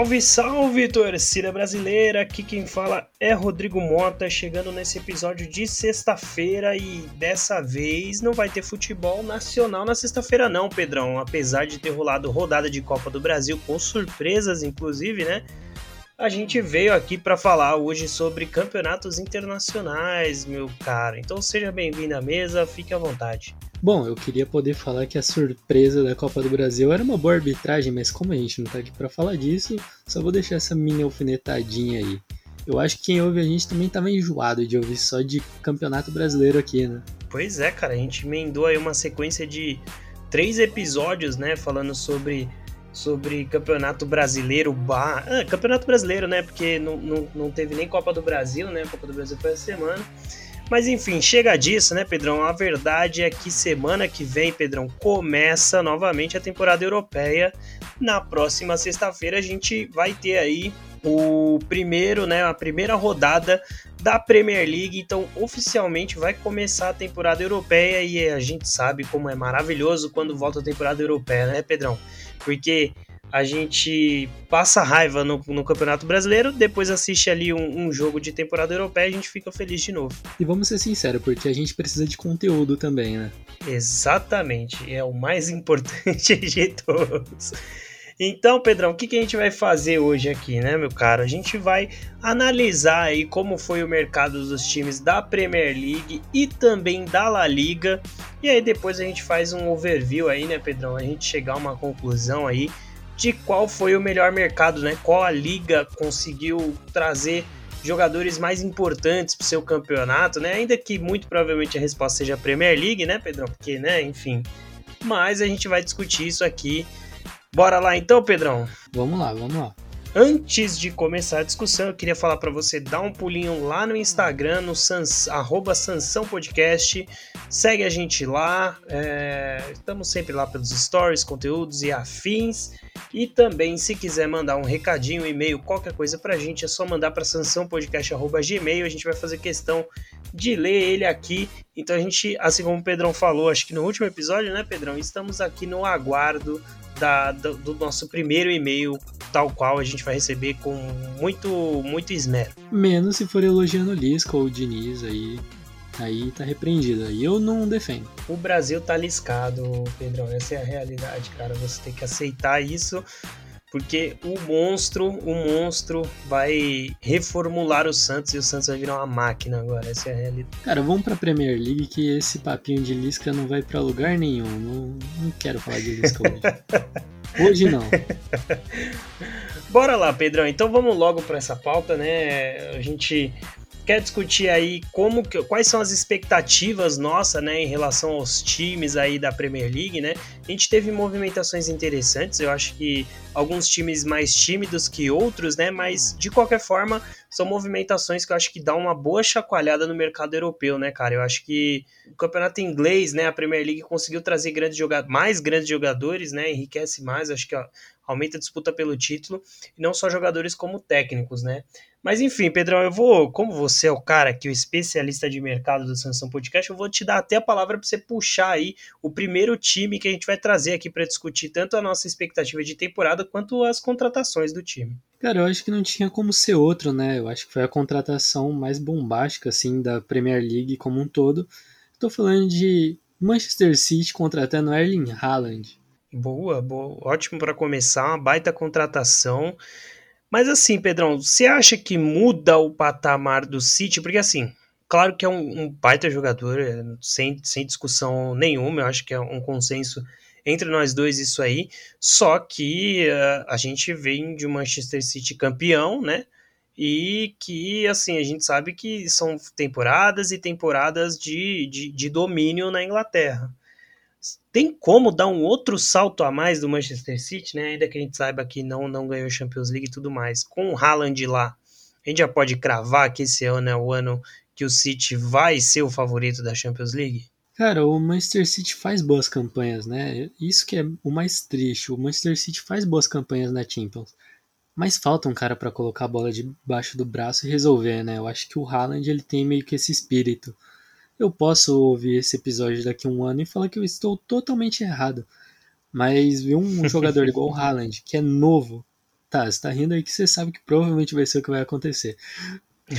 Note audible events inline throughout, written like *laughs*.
Salve, salve, torcida brasileira! Aqui quem fala é Rodrigo Mota, chegando nesse episódio de sexta-feira e dessa vez não vai ter futebol nacional na sexta-feira não, Pedrão. Apesar de ter rolado rodada de Copa do Brasil com surpresas, inclusive, né? A gente veio aqui para falar hoje sobre campeonatos internacionais, meu cara. Então seja bem-vindo à mesa, fique à vontade. Bom, eu queria poder falar que a surpresa da Copa do Brasil era uma boa arbitragem, mas como a gente não tá aqui para falar disso, só vou deixar essa mini alfinetadinha aí. Eu acho que quem ouve a gente também tava enjoado de ouvir só de campeonato brasileiro aqui, né? Pois é, cara, a gente emendou aí uma sequência de três episódios, né, falando sobre sobre campeonato brasileiro, bar... ah, campeonato brasileiro, né, porque não, não, não teve nem Copa do Brasil, né, Copa do Brasil foi a semana. Mas enfim, chega disso, né, Pedrão? A verdade é que semana que vem, Pedrão, começa novamente a temporada europeia. Na próxima sexta-feira a gente vai ter aí o primeiro, né, a primeira rodada da Premier League. Então, oficialmente vai começar a temporada europeia e a gente sabe como é maravilhoso quando volta a temporada europeia, né, Pedrão? Porque a gente passa raiva no, no, Campeonato Brasileiro, depois assiste ali um, um, jogo de temporada europeia e a gente fica feliz de novo. E vamos ser sinceros, porque a gente precisa de conteúdo também, né? Exatamente, é o mais importante *laughs* de todos. Então, Pedrão, o que, que a gente vai fazer hoje aqui, né, meu caro? A gente vai analisar aí como foi o mercado dos times da Premier League e também da La Liga. E aí depois a gente faz um overview aí, né, Pedrão? A gente chegar a uma conclusão aí de qual foi o melhor mercado, né? Qual a liga conseguiu trazer jogadores mais importantes para o seu campeonato, né? Ainda que muito provavelmente a resposta seja a Premier League, né, Pedrão? Porque, né, enfim. Mas a gente vai discutir isso aqui. Bora lá então, Pedrão? Vamos lá, vamos lá. Antes de começar a discussão, eu queria falar para você dar um pulinho lá no Instagram, no sans, arroba Sansão Podcast. Segue a gente lá. É, estamos sempre lá pelos stories, conteúdos e afins. E também, se quiser mandar um recadinho, um e-mail, qualquer coisa pra gente, é só mandar para sansãopodcast.gmail. A gente vai fazer questão de ler ele aqui. Então a gente, assim como o Pedrão falou, acho que no último episódio, né, Pedrão? Estamos aqui no aguardo da, do, do, nosso primeiro e-mail, tal qual a gente vai receber com muito, muito esmero. Menos se for elogiando o Lisca ou o Diniz aí. Aí tá repreendido. Aí eu não defendo. O Brasil tá liscado, Pedrão. Essa é a realidade, cara. Você tem que aceitar isso porque o monstro, o monstro vai reformular o Santos e o Santos vai virar uma máquina agora, essa é a realidade. Cara, vamos pra Premier League que esse papinho de Lisca não vai para lugar nenhum. Não, não quero falar de Lisca hoje. *laughs* hoje não. Bora lá, Pedrão. Então vamos logo para essa pauta, né? A gente quer discutir aí como quais são as expectativas nossas, né, em relação aos times aí da Premier League, né? A gente teve movimentações interessantes, eu acho que alguns times mais tímidos que outros, né? Mas de qualquer forma, são movimentações que eu acho que dá uma boa chacoalhada no mercado europeu, né, cara? Eu acho que o campeonato inglês, né, a Premier League conseguiu trazer grandes mais grandes jogadores, né? Enriquece mais, acho que ó, aumenta a disputa pelo título, e não só jogadores como técnicos, né? Mas enfim, Pedrão, eu vou, como você é o cara que é o especialista de mercado do Sansão Podcast, eu vou te dar até a palavra para você puxar aí o primeiro time que a gente vai trazer aqui para discutir tanto a nossa expectativa de temporada quanto as contratações do time. Cara, eu acho que não tinha como ser outro, né? Eu acho que foi a contratação mais bombástica assim da Premier League como um todo. Estou falando de Manchester City contratando Erling Haaland. Boa, boa, ótimo para começar, uma baita contratação. Mas assim, Pedrão, você acha que muda o patamar do City? Porque assim, claro que é um, um baita jogador, é, sem, sem discussão nenhuma, eu acho que é um consenso entre nós dois isso aí. Só que uh, a gente vem de um Manchester City campeão, né? E que, assim, a gente sabe que são temporadas e temporadas de, de, de domínio na Inglaterra tem como dar um outro salto a mais do Manchester City, né? Ainda que a gente saiba que não, não ganhou Champions League e tudo mais. Com o Haaland lá, a gente já pode cravar que esse ano é o ano que o City vai ser o favorito da Champions League? Cara, o Manchester City faz boas campanhas, né? Isso que é o mais triste. O Manchester City faz boas campanhas na Champions. Mas falta um cara para colocar a bola debaixo do braço e resolver, né? Eu acho que o Haaland ele tem meio que esse espírito eu posso ouvir esse episódio daqui a um ano e falar que eu estou totalmente errado. Mas ver um jogador igual o Haaland, que é novo, Tá, você tá rindo aí que você sabe que provavelmente vai ser o que vai acontecer.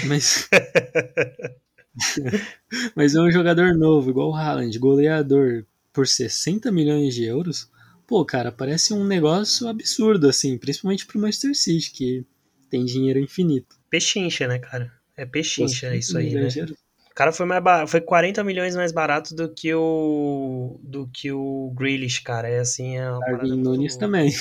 Mas. *laughs* Mas é um jogador novo, igual o Haaland, goleador, por 60 milhões de euros. Pô, cara, parece um negócio absurdo, assim, principalmente pro Manchester City, que tem dinheiro infinito. Pechincha, né, cara? É pechincha, é isso aí, né? O cara foi mais bar... foi 40 milhões mais barato do que o do que o Grealish, cara. É assim, é Darwin Nunes também.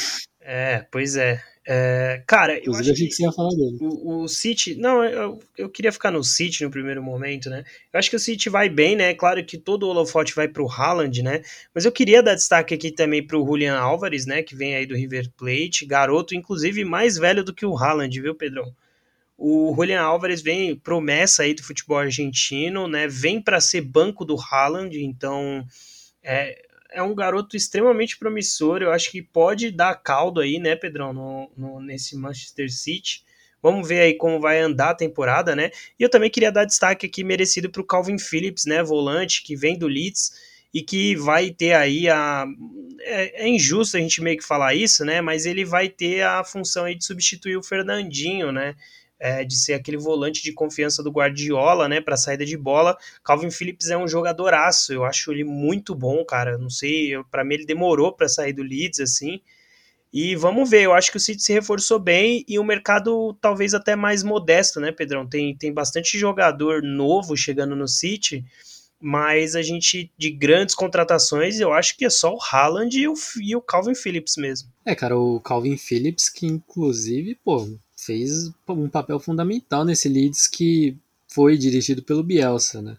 É, pois é. é cara, eu acho que, que você ia falar dele. O, o City, não, eu, eu queria ficar no City no primeiro momento, né? Eu acho que o City vai bem, né? Claro que todo o holofote vai pro Haaland, né? Mas eu queria dar destaque aqui também pro Julian Álvares, né, que vem aí do River Plate, garoto inclusive mais velho do que o Haaland, viu, Pedrão? O Julian Álvares vem promessa aí do futebol argentino, né? Vem para ser banco do Haaland, então é, é um garoto extremamente promissor. Eu acho que pode dar caldo aí, né, Pedrão, no, no, nesse Manchester City. Vamos ver aí como vai andar a temporada, né? E eu também queria dar destaque aqui merecido para o Calvin Phillips, né, volante que vem do Leeds e que vai ter aí a é, é, injusto a gente meio que falar isso, né? Mas ele vai ter a função aí de substituir o Fernandinho, né? É, de ser aquele volante de confiança do Guardiola, né, para saída de bola. Calvin Phillips é um jogadoraço, eu acho ele muito bom, cara. Não sei, para mim ele demorou para sair do Leeds assim. E vamos ver, eu acho que o City se reforçou bem e o mercado talvez até mais modesto, né, Pedrão? Tem, tem bastante jogador novo chegando no City, mas a gente, de grandes contratações, eu acho que é só o Haaland e o, e o Calvin Phillips mesmo. É, cara, o Calvin Phillips, que inclusive, pô, fez um papel fundamental nesse Leeds que foi dirigido pelo Bielsa, né?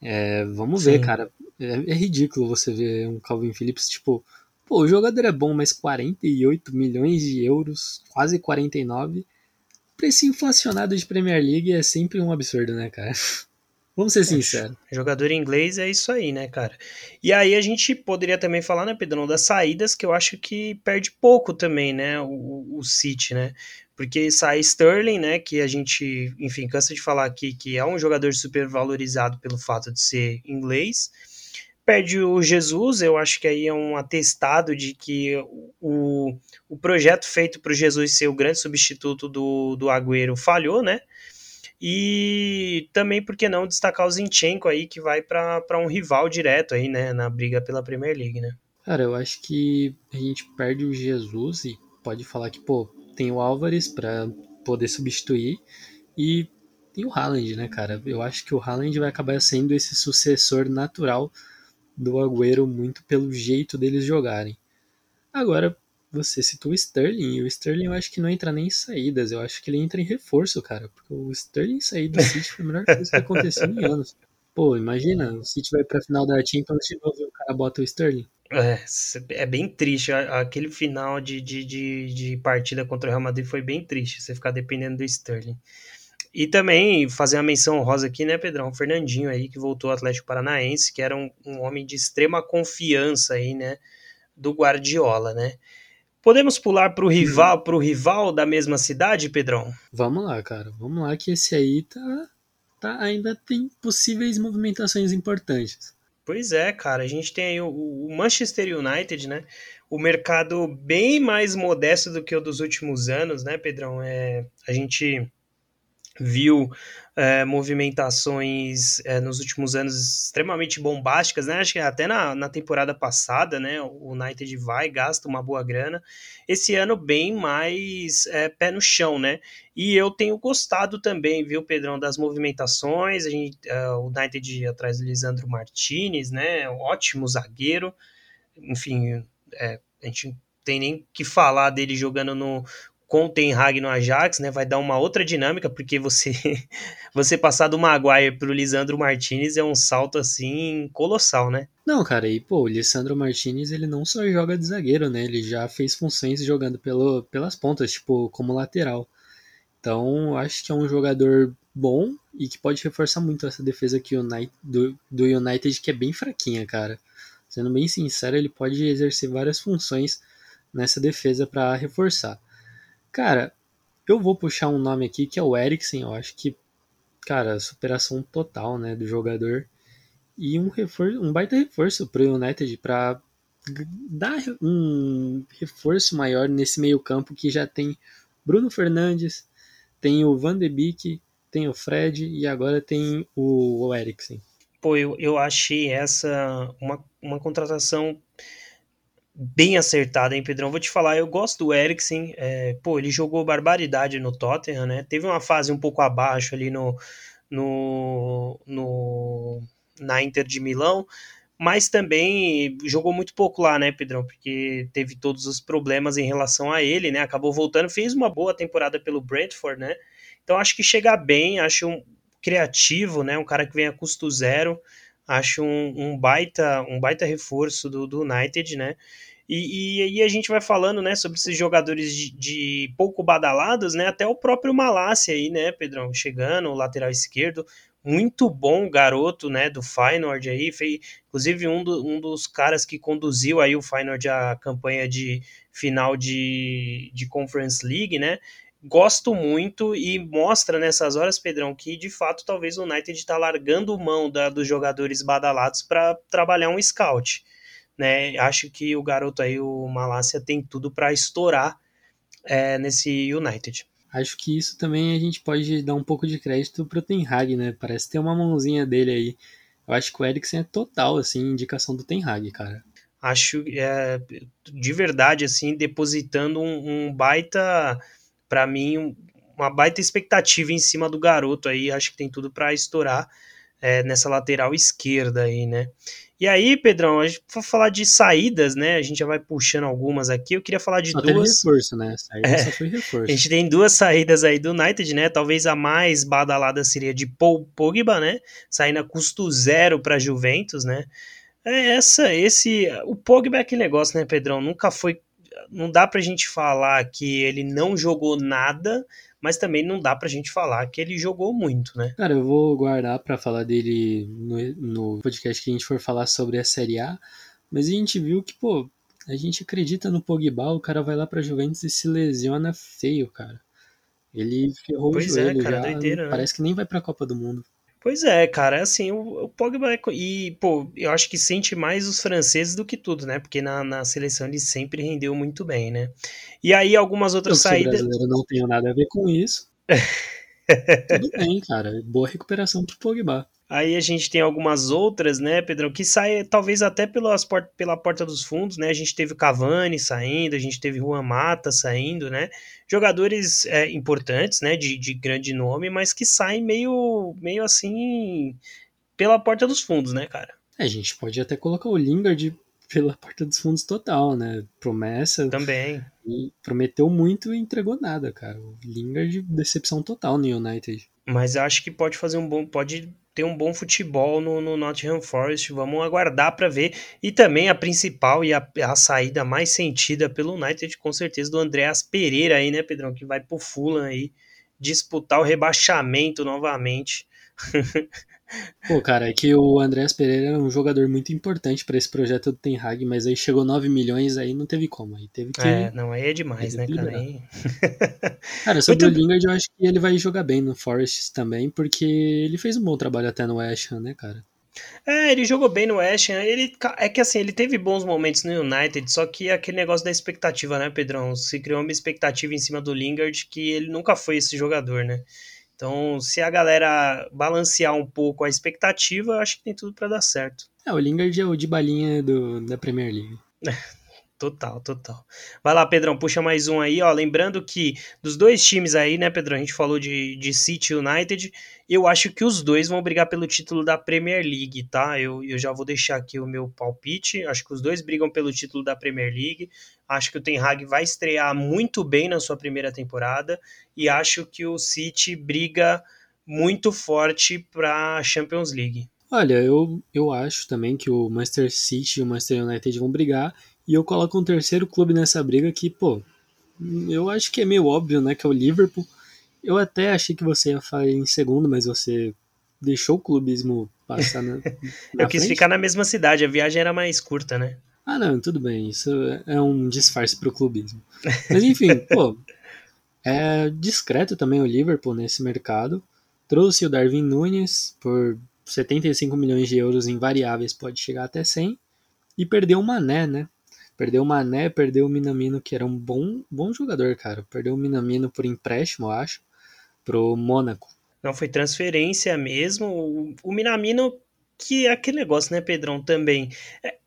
É, vamos Sim. ver, cara. É, é, ridículo você ver um Calvin Phillips, tipo, pô, o jogador é bom, mas 48 milhões de euros, quase 49. Preço inflacionado de Premier League é sempre um absurdo, né, cara? *laughs* Vamos ser é, sinceros. Jogador inglês é isso aí, né, cara? E aí a gente poderia também falar, né, Pedrão, das saídas, que eu acho que perde pouco também, né, o, o City, né? Porque sai Sterling, né, que a gente, enfim, cansa de falar aqui que é um jogador super valorizado pelo fato de ser inglês. Perde o Jesus, eu acho que aí é um atestado de que o, o projeto feito para o Jesus ser o grande substituto do, do Agüero falhou, né? E também, por que não, destacar o Zinchenko aí, que vai para um rival direto aí, né, na briga pela Premier League, né? Cara, eu acho que a gente perde o Jesus e pode falar que, pô, tem o Álvares para poder substituir e tem o Haaland, né, cara? Eu acho que o Haaland vai acabar sendo esse sucessor natural do Agüero muito pelo jeito deles jogarem. Agora, você citou o Sterling, e o Sterling eu acho que não entra nem em saídas, eu acho que ele entra em reforço, cara, porque o Sterling sair do City foi a melhor coisa que aconteceu em anos. Pô, imagina, o City vai pra final da Champions de novo e o cara bota o Sterling. É, é bem triste. Aquele final de, de, de, de, partida contra o Real Madrid foi bem triste, você ficar dependendo do Sterling. E também fazer uma menção rosa aqui, né, Pedrão? O Fernandinho aí, que voltou ao Atlético Paranaense, que era um, um homem de extrema confiança aí, né, do Guardiola, né? Podemos pular para o rival, pro rival da mesma cidade, Pedrão? Vamos lá, cara. Vamos lá que esse aí tá, tá ainda tem possíveis movimentações importantes. Pois é, cara. A gente tem aí o, o Manchester United, né? O mercado bem mais modesto do que o dos últimos anos, né, Pedrão? É, a gente viu é, movimentações é, nos últimos anos extremamente bombásticas, né? Acho que até na, na temporada passada, né? O United vai, gasta uma boa grana. Esse ano, bem mais é, pé no chão, né? E eu tenho gostado também, viu, Pedrão, das movimentações. A gente, é, o United atrás do Lisandro Martinez, né? Ótimo zagueiro. Enfim, a gente tem nem que falar dele jogando no, com o Ten Hag no Ajax, né, vai dar uma outra dinâmica, porque você *laughs* você passar do Maguire pro Lisandro Martinez é um salto assim colossal, né? Não, cara, e pô, o Lisandro Martinez ele não só joga de zagueiro, né? Ele já fez funções jogando pelo, pelas pontas, tipo, como lateral. Então, acho que é um jogador bom e que pode reforçar muito essa defesa aqui do, do United, que é bem fraquinha, cara. Sendo bem sincero, ele pode exercer várias funções nessa defesa para reforçar. Cara, eu vou puxar um nome aqui que é o Eriksen. Eu acho que, cara, superação total, né, do jogador. E um, reforço, um baita reforço pro United para dar um reforço maior nesse meio campo que já tem Bruno Fernandes, tem o Van de Beek, tem o Fred e agora tem o, o Eriksen. Pô, eu, eu achei essa uma, uma contratação bem acertada, hein, Pedrão? Vou te falar, eu gosto do Eriksen. É, pô, ele jogou barbaridade no Tottenham, né? Teve uma fase um pouco abaixo ali no, no, no na Inter de Milão, mas também jogou muito pouco lá, né, Pedrão? Porque teve todos os problemas em relação a ele, né? Acabou voltando, fez uma boa temporada pelo Brentford, né? Então acho que chega bem, acho um criativo, né? Um cara que vem a custo zero, acho um, um baita um baita reforço do, do United, né? E, aí a gente vai falando, né, sobre esses jogadores de, de, pouco badalados, né, até o próprio Malásia aí, né, Pedrão, chegando, o lateral esquerdo, muito bom garoto, né, do Feyenoord aí, fez, inclusive um, do, um dos caras que conduziu aí o Feyenoord a campanha de final de, de Conference League, né, gosto muito e mostra nessas horas, Pedrão, que de fato talvez o United está largando mão da, dos jogadores badalados para trabalhar um scout, né, acho que o garoto aí, o Malásia, tem tudo para estourar é, nesse United. Acho que isso também a gente pode dar um pouco de crédito pro Ten Hag, né? Parece ter uma mãozinha dele aí. Eu acho que o Eriksen é total, assim, indicação do Ten Hag, cara. Acho, é, de verdade, assim, depositando um, um baita, para mim, uma baita expectativa em cima do garoto aí. Acho que tem tudo para estourar é, nessa lateral esquerda aí, né? E aí, Pedrão, a gente for falar de saídas, né? A gente já vai puxando algumas aqui. Eu queria falar de só duas. reforço, né? Saída é. só foi reforço. A gente tem duas saídas aí do United, né? Talvez a mais badalada seria de Paul Pogba, né? Saindo a custo zero para Juventus, né? É essa, esse, o Pogba é aquele negócio, né, Pedrão? Nunca foi, não dá pra gente falar que ele não jogou nada, mas também não dá pra gente falar que ele jogou muito, né? Cara, eu vou guardar para falar dele no, no podcast que a gente for falar sobre a Série A, mas a gente viu que, pô, a gente acredita no Pogba, o cara vai lá pra Juventus e se lesiona feio, cara. Ele ferrou pois o é, joelho é, cara, já, doideira, né? parece né? que nem vai pra Copa do Mundo. Pois é, cara, assim, o, o Pogba é, e, pô, eu acho que sente mais os franceses do que tudo, né? Porque na, na seleção ele sempre rendeu muito bem, né? E aí algumas outras eu, saídas. Eu não tenho nada a ver com isso. *laughs* tudo bem, cara. Boa recuperação pro Pogba. Aí a gente tem algumas outras, né, Pedrão, que saem talvez até pelas port pela porta dos fundos, né? A gente teve o Cavani saindo, a gente teve Juan Mata saindo, né? Jogadores é, importantes, né, de, de grande nome, mas que saem meio, meio assim pela porta dos fundos, né, cara? É, a gente pode até colocar o Lingard pela porta dos fundos total, né? Promessa. Também. prometeu muito e entregou nada, cara. O Lingard, decepção total no United. Mas acho que pode fazer um bom. Pode ter um bom futebol no, no Nottingham Forest. Vamos aguardar para ver. E também a principal e a, a, saída mais sentida pelo United, com certeza, do Andreas Pereira aí, né, Pedrão? Que vai pro Fulham aí disputar o rebaixamento novamente. *laughs* Pô, cara, é que o Andrés Pereira é um jogador muito importante para esse projeto do Ten Hag, mas aí chegou 9 milhões, aí não teve como. Aí teve que. É, não, aí é demais, né, cara? Aí... *laughs* cara, sobre muito... o Lingard, eu acho que ele vai jogar bem no Forest também, porque ele fez um bom trabalho até no West Ham, né, cara? É, ele jogou bem no West Ham. Ele, é que assim, ele teve bons momentos no United, só que aquele negócio da expectativa, né, Pedrão? Se criou uma expectativa em cima do Lingard que ele nunca foi esse jogador, né? Então, se a galera balancear um pouco a expectativa, acho que tem tudo para dar certo. É, o Lingard é o de balinha do, da Premier League. *laughs* Total, total. Vai lá, Pedrão, puxa mais um aí, ó. Lembrando que dos dois times aí, né, Pedrão? A gente falou de, de City United. Eu acho que os dois vão brigar pelo título da Premier League, tá? Eu, eu já vou deixar aqui o meu palpite. Acho que os dois brigam pelo título da Premier League. Acho que o Ten Hag vai estrear muito bem na sua primeira temporada. E acho que o City briga muito forte para Champions League. Olha, eu, eu acho também que o Manchester City e o Manchester United vão brigar. E eu coloco um terceiro clube nessa briga que, pô, eu acho que é meio óbvio, né, que é o Liverpool. Eu até achei que você ia falar em segundo, mas você deixou o clubismo passar na, *laughs* na Eu quis ficar na mesma cidade, a viagem era mais curta, né? Ah, não, tudo bem, isso é um disfarce pro clubismo. Mas enfim, *laughs* pô, é discreto também o Liverpool nesse mercado. Trouxe o Darwin Nunes por 75 milhões de euros em variáveis, pode chegar até 100. E perdeu o Mané, né? Perdeu o Mané, perdeu o Minamino, que era um bom, bom jogador, cara. Perdeu o Minamino por empréstimo, eu acho, pro Mônaco. Não, foi transferência mesmo. O, o Minamino, que é aquele negócio, né, Pedrão, também. É,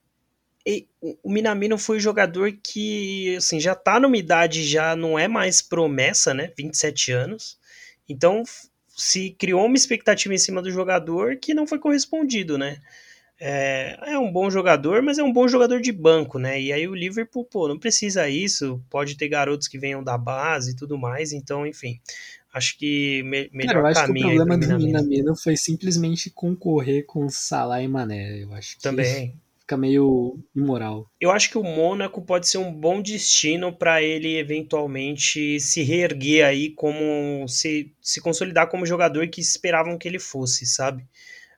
o Minamino foi um jogador que, assim, já tá numa idade, já não é mais promessa, né, 27 anos. Então, se criou uma expectativa em cima do jogador que não foi correspondido, né. É, é, um bom jogador, mas é um bom jogador de banco, né? E aí o Liverpool, pô, não precisa isso, pode ter garotos que venham da base e tudo mais, então, enfim. Acho que me, melhor Cara, eu acho caminho. Que o problema do Minamino foi simplesmente concorrer com Salah e Mané. Eu acho que também fica meio imoral. Eu acho que o Mônaco pode ser um bom destino para ele eventualmente se reerguer aí como se, se consolidar como jogador que esperavam que ele fosse, sabe?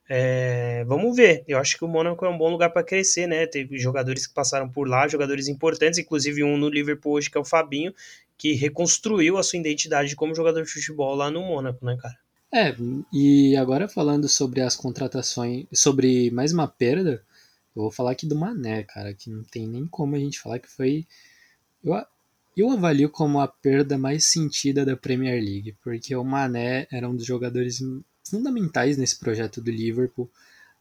É, vamos ver. Eu acho que o Mônaco é um bom lugar para crescer, né? Teve jogadores que passaram por lá, jogadores importantes, inclusive um no Liverpool hoje que é o Fabinho, que reconstruiu a sua identidade como jogador de futebol lá no Mônaco, né, cara? É, e agora falando sobre as contratações, sobre mais uma perda, eu vou falar aqui do Mané, cara, que não tem nem como a gente falar que foi. Eu, eu avalio como a perda mais sentida da Premier League, porque o Mané era um dos jogadores fundamentais nesse projeto do Liverpool.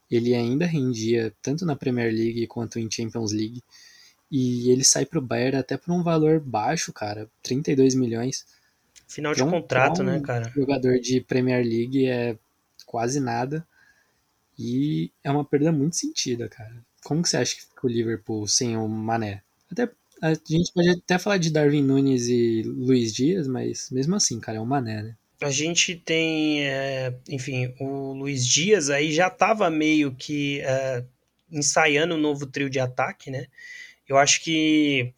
Ele ainda rendia tanto na Premier League quanto em Champions League. E ele sai para o Bayern até por um valor baixo, cara, 32 milhões. Final de um, contrato, um né, cara? Jogador de Premier League é quase nada. E é uma perda muito sentida, cara. Como que você acha que fica o Liverpool sem o Mané? Até a gente pode até falar de Darwin Nunes e Luiz Dias, mas mesmo assim, cara, é o Mané, né? A gente tem, é, enfim, o Luiz Dias aí já estava meio que é, ensaiando um novo trio de ataque, né? Eu acho que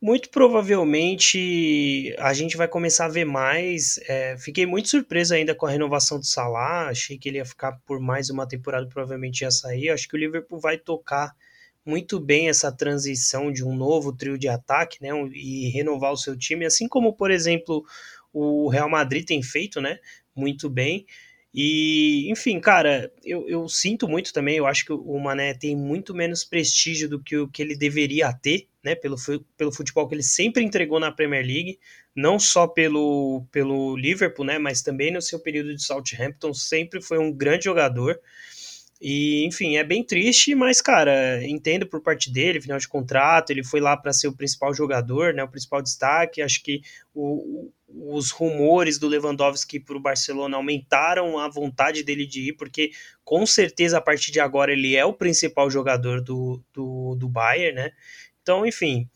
muito provavelmente a gente vai começar a ver mais. É, fiquei muito surpreso ainda com a renovação do Salah. Achei que ele ia ficar por mais uma temporada, provavelmente ia sair. Acho que o Liverpool vai tocar muito bem essa transição de um novo trio de ataque, né? E renovar o seu time, assim como, por exemplo, o Real Madrid tem feito, né? Muito bem. E, enfim, cara, eu, eu sinto muito também. Eu acho que o Mané tem muito menos prestígio do que o que ele deveria ter, né? Pelo, pelo futebol que ele sempre entregou na Premier League, não só pelo, pelo Liverpool, né? Mas também no seu período de Southampton, sempre foi um grande jogador. E, enfim, é bem triste, mas, cara, entendo por parte dele, final de contrato, ele foi lá para ser o principal jogador, né, o principal destaque. Acho que o, os rumores do Lewandowski para o Barcelona aumentaram a vontade dele de ir, porque com certeza a partir de agora ele é o principal jogador do, do, do Bayern, né? Então, enfim,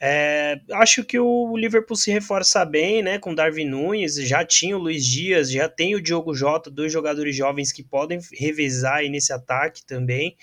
é, acho que o Liverpool se reforça bem, né? Com Darwin Nunes, já tinha o Luiz Dias, já tem o Diogo Jota, dois jogadores jovens que podem revezar aí nesse ataque também.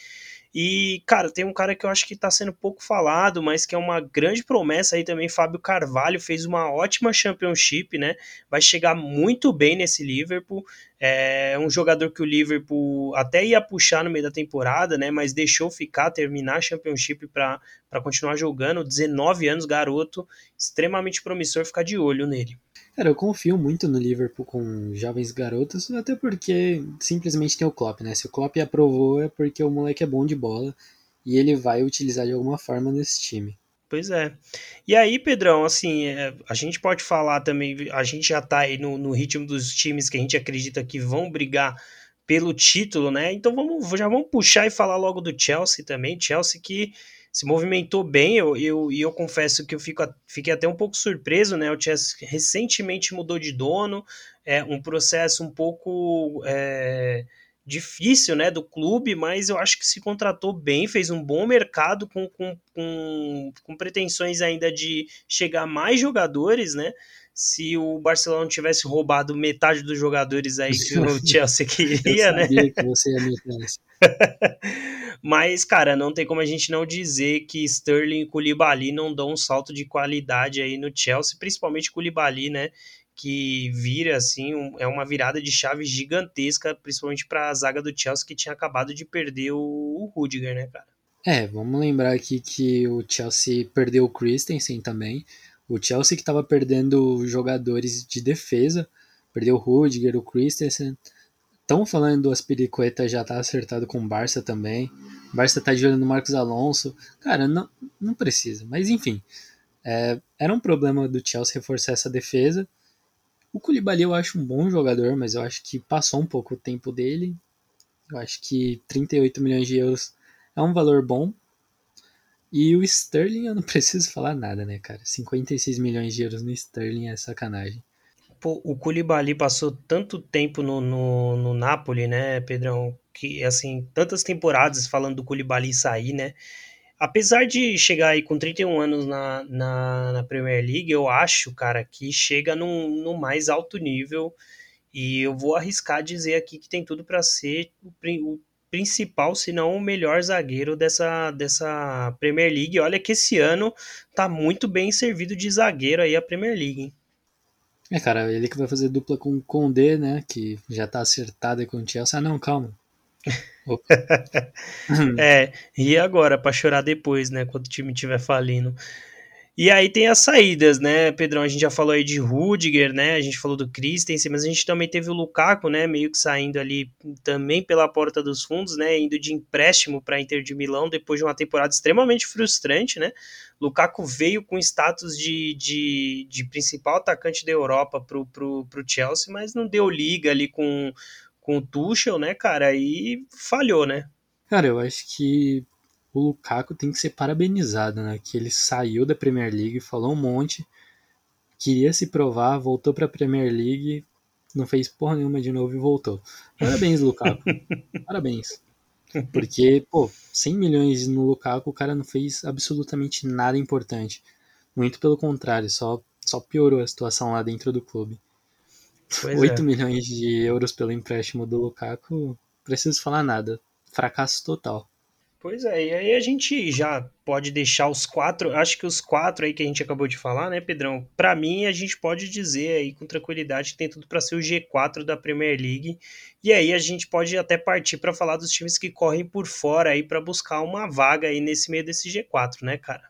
E, cara, tem um cara que eu acho que tá sendo pouco falado, mas que é uma grande promessa aí também. Fábio Carvalho fez uma ótima Championship, né? Vai chegar muito bem nesse Liverpool. É um jogador que o Liverpool até ia puxar no meio da temporada, né? Mas deixou ficar, terminar a Championship para continuar jogando. 19 anos, garoto, extremamente promissor, ficar de olho nele. Cara, eu confio muito no Liverpool com jovens garotos, até porque simplesmente tem o Klopp, né? Se o Klopp aprovou é porque o moleque é bom de bola e ele vai utilizar de alguma forma nesse time. Pois é. E aí, Pedrão, assim, é, a gente pode falar também, a gente já tá aí no, no ritmo dos times que a gente acredita que vão brigar pelo título, né? Então vamos, já vamos puxar e falar logo do Chelsea também. Chelsea que se movimentou bem, eu, eu, e eu confesso que eu fico, fiquei até um pouco surpreso, né? O Chelsea recentemente mudou de dono, é um processo um pouco é, difícil, né, do clube, mas eu acho que se contratou bem, fez um bom mercado com, com, com, com pretensões ainda de chegar mais jogadores, né? Se o Barcelona tivesse roubado metade dos jogadores aí que o *laughs* Chelsea queria, né? Que você ia *laughs* Mas, cara, não tem como a gente não dizer que Sterling e Koulibaly não dão um salto de qualidade aí no Chelsea, principalmente Koulibaly, né? Que vira, assim, um, é uma virada de chave gigantesca, principalmente para a zaga do Chelsea que tinha acabado de perder o, o Rudiger, né, cara? É, vamos lembrar aqui que o Chelsea perdeu o Christensen também. O Chelsea que estava perdendo jogadores de defesa, perdeu o Rudiger, o Christensen, Estão falando do Aspiricueta já tá acertado com o Barça também. O Barça tá de olho no Marcos Alonso. Cara, não, não precisa. Mas enfim, é, era um problema do Chelsea reforçar essa defesa. O Koulibaly eu acho um bom jogador, mas eu acho que passou um pouco o tempo dele. Eu acho que 38 milhões de euros é um valor bom. E o Sterling eu não *laughs* preciso falar nada, né, cara? 56 milhões de euros no Sterling é sacanagem. Pô, o Koulibaly passou tanto tempo no, no, no Napoli, né, Pedrão? Que, assim, tantas temporadas falando do Koulibaly sair, né? Apesar de chegar aí com 31 anos na, na, na Premier League, eu acho, cara, que chega no, no mais alto nível. E eu vou arriscar dizer aqui que tem tudo para ser o, o principal, se não o melhor zagueiro dessa, dessa Premier League. Olha que esse ano tá muito bem servido de zagueiro aí a Premier League, hein? É, cara, ele que vai fazer dupla com o Condé, né? Que já tá acertado aí com o Chelsea. Ah, não, calma. *laughs* é, e agora, para chorar depois, né? Quando o time estiver falindo. E aí tem as saídas, né, Pedrão? A gente já falou aí de Rudiger, né? A gente falou do Christensen, mas a gente também teve o Lukaku, né? Meio que saindo ali também pela porta dos fundos, né? Indo de empréstimo para Inter de Milão depois de uma temporada extremamente frustrante, né? Lukaku veio com status de, de, de principal atacante da Europa pro, pro, pro Chelsea, mas não deu liga ali com, com o Tuchel, né, cara? E falhou, né? Cara, eu acho que o Lukaku tem que ser parabenizado, né? Que ele saiu da Premier League, falou um monte, queria se provar, voltou para a Premier League, não fez porra nenhuma de novo e voltou. Parabéns, Lukaku. *laughs* Parabéns. Porque, pô, 100 milhões no Lukaku, o cara não fez absolutamente nada importante. Muito pelo contrário, só, só piorou a situação lá dentro do clube. Pois 8 é. milhões de euros pelo empréstimo do Lukaku, preciso falar nada. Fracasso total. Pois é, e aí a gente já pode deixar os quatro, acho que os quatro aí que a gente acabou de falar, né, Pedrão? Para mim, a gente pode dizer aí com tranquilidade que tem tudo para ser o G4 da Premier League. E aí a gente pode até partir para falar dos times que correm por fora aí para buscar uma vaga aí nesse meio desse G4, né, cara?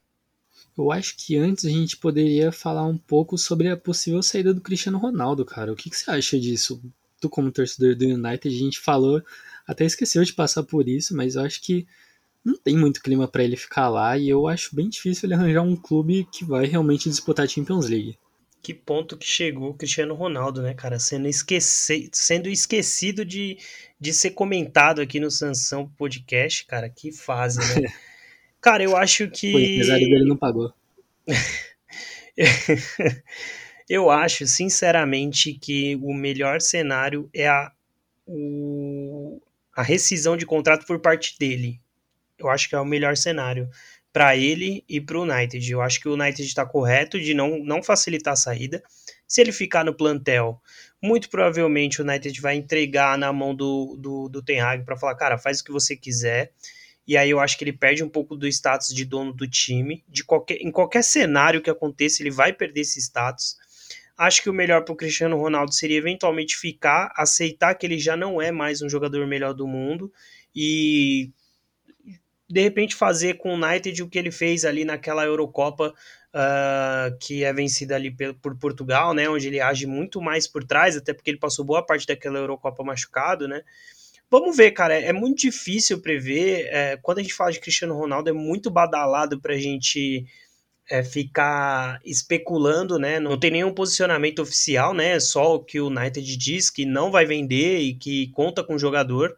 Eu acho que antes a gente poderia falar um pouco sobre a possível saída do Cristiano Ronaldo, cara. O que, que você acha disso? Tu, como torcedor do United, a gente falou, até esqueceu de passar por isso, mas eu acho que não tem muito clima para ele ficar lá e eu acho bem difícil ele arranjar um clube que vai realmente disputar a Champions League. Que ponto que chegou o Cristiano Ronaldo, né, cara? Sendo, esqueci... Sendo esquecido de, de ser comentado aqui no Sansão Podcast, cara. Que fase, né? *laughs* cara, eu acho que. O empresário dele não pagou. *laughs* eu acho, sinceramente, que o melhor cenário é a, o, a rescisão de contrato por parte dele eu acho que é o melhor cenário para ele e para o United. Eu acho que o United está correto de não, não facilitar a saída. Se ele ficar no plantel, muito provavelmente o United vai entregar na mão do, do, do Ten Hag para falar, cara, faz o que você quiser. E aí eu acho que ele perde um pouco do status de dono do time. De qualquer, em qualquer cenário que aconteça, ele vai perder esse status. Acho que o melhor para o Cristiano Ronaldo seria eventualmente ficar, aceitar que ele já não é mais um jogador melhor do mundo e de repente fazer com o United o que ele fez ali naquela Eurocopa uh, que é vencida ali por Portugal, né, onde ele age muito mais por trás, até porque ele passou boa parte daquela Eurocopa machucado, né. Vamos ver, cara, é muito difícil prever. É, quando a gente fala de Cristiano Ronaldo, é muito badalado para a gente é, ficar especulando, né? Não tem nenhum posicionamento oficial, né? Só o que o United diz que não vai vender e que conta com o jogador,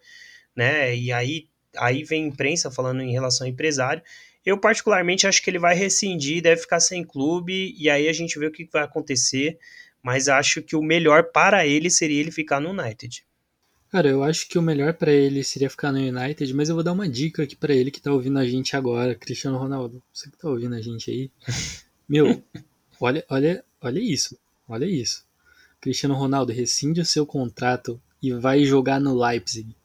né? E aí aí vem imprensa falando em relação ao empresário. Eu, particularmente, acho que ele vai rescindir, deve ficar sem clube, e aí a gente vê o que vai acontecer. Mas acho que o melhor para ele seria ele ficar no United. Cara, eu acho que o melhor para ele seria ficar no United, mas eu vou dar uma dica aqui para ele que tá ouvindo a gente agora, Cristiano Ronaldo. Você que tá ouvindo a gente aí. *laughs* Meu, olha, olha, olha isso. Olha isso. Cristiano Ronaldo rescinde o seu contrato e vai jogar no Leipzig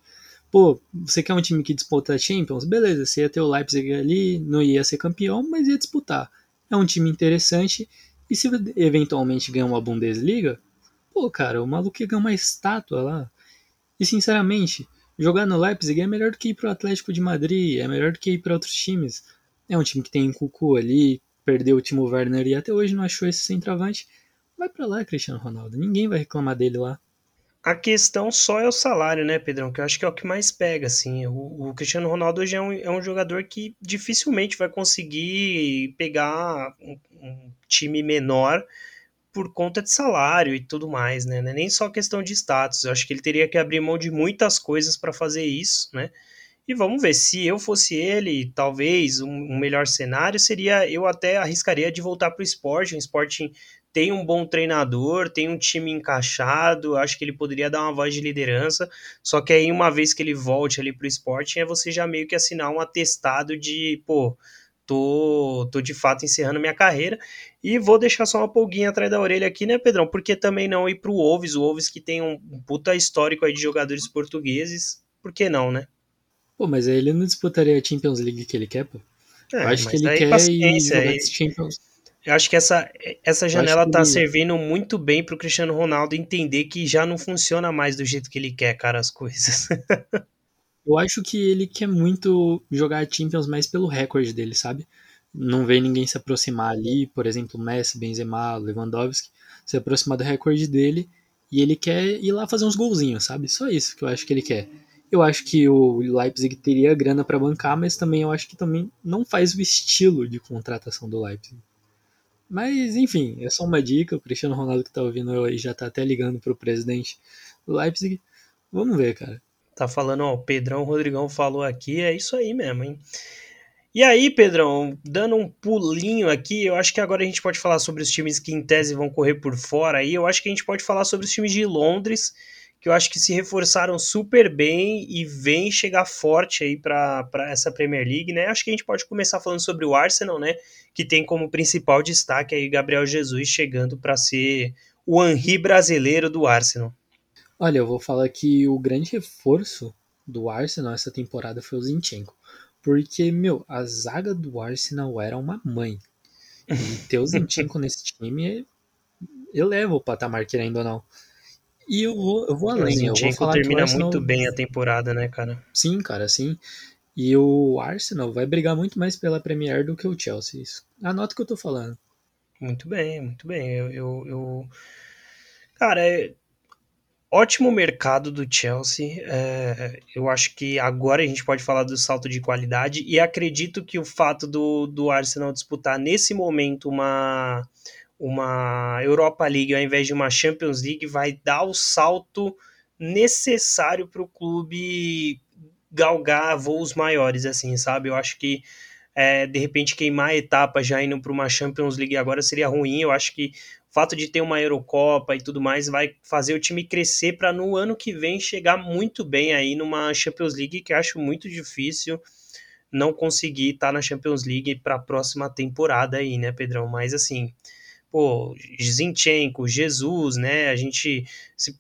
pô, você quer um time que disputa a Champions? Beleza, você ia ter o Leipzig ali, não ia ser campeão, mas ia disputar. É um time interessante, e se eventualmente ganhar uma Bundesliga, pô, cara, o maluco ia ganhar uma estátua lá. E sinceramente, jogar no Leipzig é melhor do que ir pro Atlético de Madrid, é melhor do que ir para outros times. É um time que tem Cucu ali, perdeu o Timo Werner e até hoje não achou esse centroavante. Vai para lá, Cristiano Ronaldo. Ninguém vai reclamar dele lá. A questão só é o salário, né, Pedrão? Que eu acho que é o que mais pega, assim. O, o Cristiano Ronaldo hoje é um, é um jogador que dificilmente vai conseguir pegar um, um time menor por conta de salário e tudo mais, né? É nem só questão de status. Eu acho que ele teria que abrir mão de muitas coisas para fazer isso, né? E vamos ver, se eu fosse ele, talvez um, um, melhor cenário seria eu até arriscaria de voltar para o esporte. O Sporting tem um bom treinador, tem um time encaixado, acho que ele poderia dar uma voz de liderança. Só que aí, uma vez que ele volte ali para o Sporting, é você já meio que assinar um atestado de, pô, tô, tô de fato encerrando minha carreira. E vou deixar só uma pulguinha atrás da orelha aqui, né, Pedrão? Porque também não ir para o Wolves, o Wolves que tem um puta histórico aí de jogadores portugueses, por que não, né? Pô, mas aí ele não disputaria a Champions League que ele quer, pô. É, eu acho que ele quer ir jogar aí... Champions. Eu acho que essa, essa janela tá ele... servindo muito bem pro Cristiano Ronaldo entender que já não funciona mais do jeito que ele quer, cara, as coisas. *laughs* eu acho que ele quer muito jogar a Champions mais pelo recorde dele, sabe? Não vê ninguém se aproximar ali, por exemplo, Messi, Benzema, Lewandowski, se aproximar do recorde dele e ele quer ir lá fazer uns golzinhos, sabe? Só isso que eu acho que ele quer. Eu acho que o Leipzig teria grana para bancar, mas também eu acho que também não faz o estilo de contratação do Leipzig. Mas, enfim, é só uma dica. O Cristiano Ronaldo que tá ouvindo eu aí já tá até ligando pro presidente do Leipzig. Vamos ver, cara. Tá falando, ó, o Pedrão Rodrigão falou aqui, é isso aí mesmo, hein? E aí, Pedrão, dando um pulinho aqui, eu acho que agora a gente pode falar sobre os times que em tese vão correr por fora aí. Eu acho que a gente pode falar sobre os times de Londres que eu acho que se reforçaram super bem e vem chegar forte aí para essa Premier League, né? Acho que a gente pode começar falando sobre o Arsenal, né? Que tem como principal destaque aí Gabriel Jesus chegando para ser o Henri brasileiro do Arsenal. Olha, eu vou falar que o grande reforço do Arsenal essa temporada foi o Zinchenko. Porque, meu, a zaga do Arsenal era uma mãe. E ter o *laughs* Zinchenko nesse time eleva o patamar, querendo ou não. E eu vou, eu vou além. Eu vou falar termina Arsenal... muito bem a temporada, né, cara? Sim, cara, sim. E o Arsenal vai brigar muito mais pela Premier do que o Chelsea. Anota o que eu tô falando. Muito bem, muito bem. Eu, eu, eu... Cara, é... ótimo mercado do Chelsea. É... eu acho que agora a gente pode falar do salto de qualidade e acredito que o fato do, do Arsenal disputar nesse momento uma uma Europa League ao invés de uma Champions League vai dar o salto necessário para o clube galgar voos maiores, assim, sabe? Eu acho que é, de repente queimar a etapa já indo para uma Champions League agora seria ruim. Eu acho que o fato de ter uma Eurocopa e tudo mais vai fazer o time crescer para no ano que vem chegar muito bem aí numa Champions League que acho muito difícil não conseguir estar tá na Champions League para a próxima temporada aí, né, Pedrão? Mas assim, pô, Zinchenko, Jesus, né? A gente se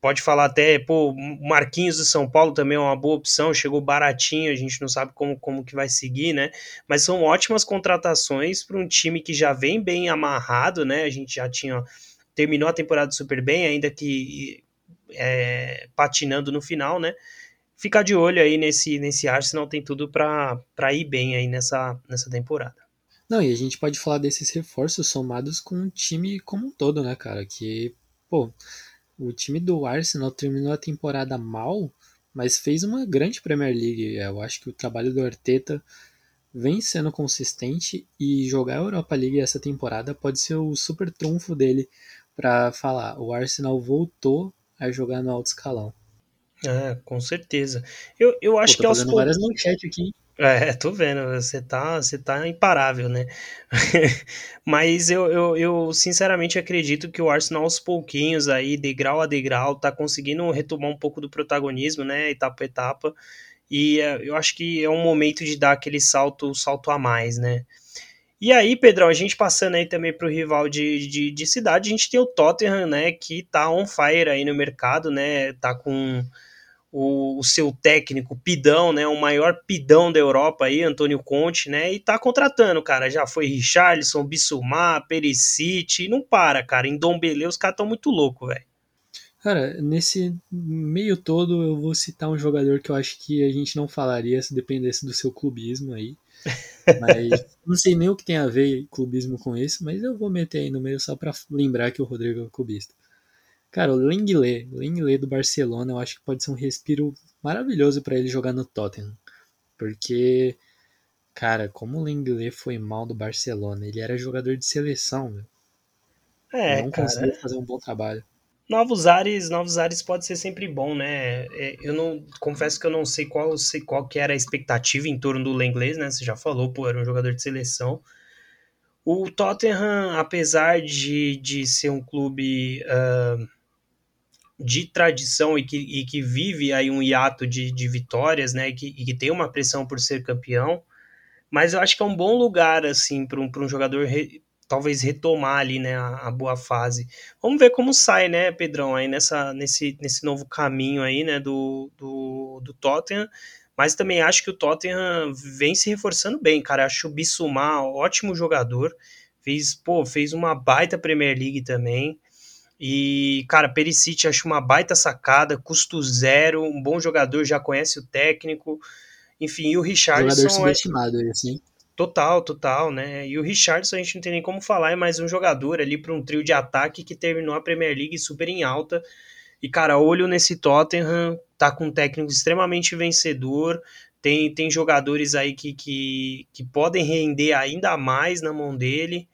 pode falar até, pô, Marquinhos do São Paulo também é uma boa opção, chegou baratinho, a gente não sabe como, como que vai seguir, né? Mas são ótimas contratações para um time que já vem bem amarrado, né? A gente já tinha terminou a temporada super bem, ainda que é, patinando no final, né? Ficar de olho aí nesse, nesse Arsenal tem tudo para ir bem aí nessa, nessa temporada. Não, e a gente pode falar desses reforços somados com o time como um todo, né, cara? Que, pô, o time do Arsenal terminou a temporada mal, mas fez uma grande Premier League. Eu acho que o trabalho do Arteta vem sendo consistente e jogar a Europa League essa temporada pode ser o super trunfo dele para falar, o Arsenal voltou a jogar no alto escalão. É, com certeza. Eu, eu acho Pô, que aos várias manchetes aqui. É, tô vendo, você tá, você tá imparável, né? *laughs* Mas eu, eu, eu, sinceramente acredito que o Arsenal aos pouquinhos aí, degrau a degrau, tá conseguindo retomar um pouco do protagonismo, né? Etapa a etapa. E é, eu acho que é um momento de dar aquele salto, salto a mais, né? E aí, Pedrão, a gente passando aí também pro rival de, de, de cidade, a gente tem o Tottenham, né? Que tá on fire aí no mercado, né? Tá com o, o, seu técnico pidão, né, o maior pidão da Europa aí, Antônio Conte, né, e tá contratando, cara, já foi Richarlison, Bissumar, Perisic, não para, cara, em Dom Belê os caras tão muito loucos, velho. Cara, nesse meio todo eu vou citar um jogador que eu acho que a gente não falaria se dependesse do seu clubismo aí, *laughs* mas não sei nem o que tem a ver clubismo com isso, mas eu vou meter aí no meio só para lembrar que o Rodrigo é clubista. Cara, o Lenglet, Lenglet do Barcelona, eu acho que pode ser um respiro maravilhoso para ele jogar no Tottenham. Porque, cara, como o Lenglet foi mal do Barcelona, ele era jogador de seleção, meu. É, não cara. conseguiu fazer um bom trabalho. Novos ares, novos ares pode ser sempre bom, né? É, eu não confesso que eu não sei qual, sei qual que era a expectativa em torno do Lenglet, né? Você já falou, pô, era um jogador de seleção. O Tottenham, apesar de, de ser um clube uh, de tradição e que, e que vive aí um hiato de, de vitórias, né? E que, e que tem uma pressão por ser campeão, mas eu acho que é um bom lugar assim para um, um jogador re, talvez retomar ali, né, a, a, boa fase. Vamos ver como sai, né, Pedrão, aí nessa, nesse, nesse novo caminho aí, né, do, do, do Tottenham. Mas também acho que o Tottenham vem se reforçando bem, cara. Acho o Bissouma ótimo jogador. Fez, pô, fez uma baita Premier League também. E, cara, Perisic acho uma baita sacada, custo zero, um bom jogador, já conhece o técnico. Enfim, e o Richardson... Jogador subestimado, é... assim. Total, total, né? E o Richardson a gente não tem nem como falar, é mais um jogador ali para um trio de ataque que terminou a Premier League super em alta. E, cara, olho nesse Tottenham, tá com um técnico extremamente vencedor, tem, tem jogadores aí que, que, que podem render ainda mais na mão dele.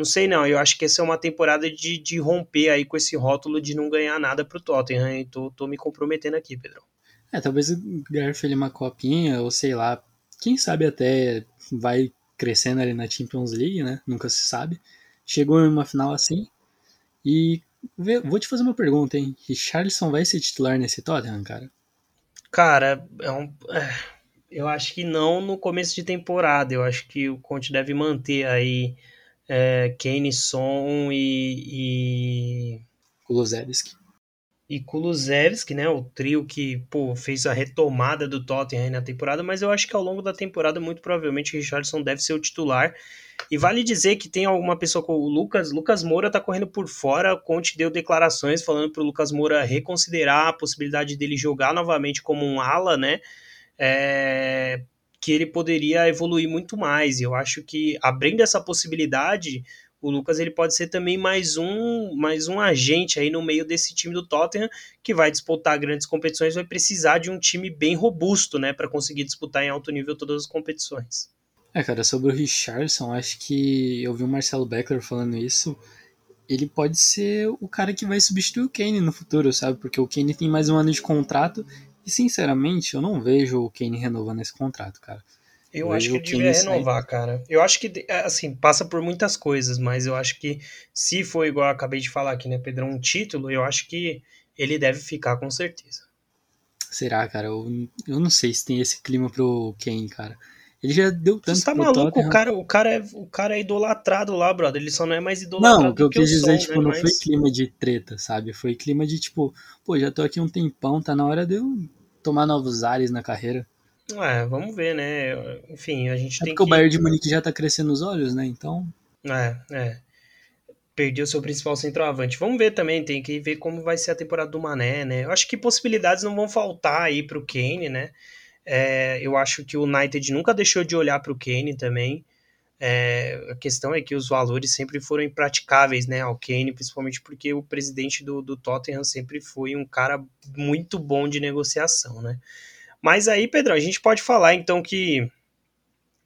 Não sei não, eu acho que essa é uma temporada de, de romper aí com esse rótulo de não ganhar nada pro Tottenham, e tô, tô me comprometendo aqui, Pedro. É, talvez garfe ele uma copinha, ou sei lá, quem sabe até vai crescendo ali na Champions League, né? Nunca se sabe. Chegou em uma final assim. E vou te fazer uma pergunta, hein? Richarlison vai ser titular nesse Tottenham, cara? Cara, é um, é, eu acho que não no começo de temporada. Eu acho que o Conte deve manter aí é, Kane, Son e, e... Kulusevski e Kulusevski, né, o trio que pô, fez a retomada do Tottenham na temporada, mas eu acho que ao longo da temporada muito provavelmente Richardson deve ser o titular. E vale dizer que tem alguma pessoa com o Lucas, Lucas Moura tá correndo por fora, o Conte deu declarações falando para o Lucas Moura reconsiderar a possibilidade dele jogar novamente como um ala, né? É, que ele poderia evoluir muito mais. Eu acho que abrindo essa possibilidade, o Lucas ele pode ser também mais um mais um agente aí no meio desse time do Tottenham que vai disputar grandes competições, vai precisar de um time bem robusto, né, para conseguir disputar em alto nível todas as competições. É, cara, sobre o Richardson, acho que eu vi o Marcelo Beckler falando isso. Ele pode ser o cara que vai substituir o Kane no futuro, sabe? Porque o Kane tem mais um ano de contrato e, sinceramente, eu não vejo o Kane renovando esse contrato, cara. Eu acho que ele devia renovar, cara. Eu acho que, é, assim, passa por muitas coisas, mas eu acho que se for igual eu acabei de falar aqui, né, Pedro, um título, eu acho que ele deve ficar com certeza. Será, cara? Eu, eu não sei se tem esse clima pro Kane, cara. Ele já deu tanto Você tá maluco? O cara, o, cara é, o cara é idolatrado lá, brother. Ele só não é mais idolatrado Não, o que eu quis dizer, som, tipo, né? não mas... foi clima de treta, sabe? Foi clima de, tipo, pô, já tô aqui um tempão, tá na hora de eu tomar novos ares na carreira. É, vamos ver, né? Enfim, a gente é tem porque que... o Bayern de Munique já tá crescendo os olhos, né? Então. É, é. Perdeu seu principal centroavante. Vamos ver também, tem que ver como vai ser a temporada do Mané, né? Eu acho que possibilidades não vão faltar aí pro Kane, né? É, eu acho que o United nunca deixou de olhar pro Kane também. É, a questão é que os valores sempre foram impraticáveis, né, ao Kane, principalmente porque o presidente do, do Tottenham sempre foi um cara muito bom de negociação, né? Mas aí, Pedrão, a gente pode falar então que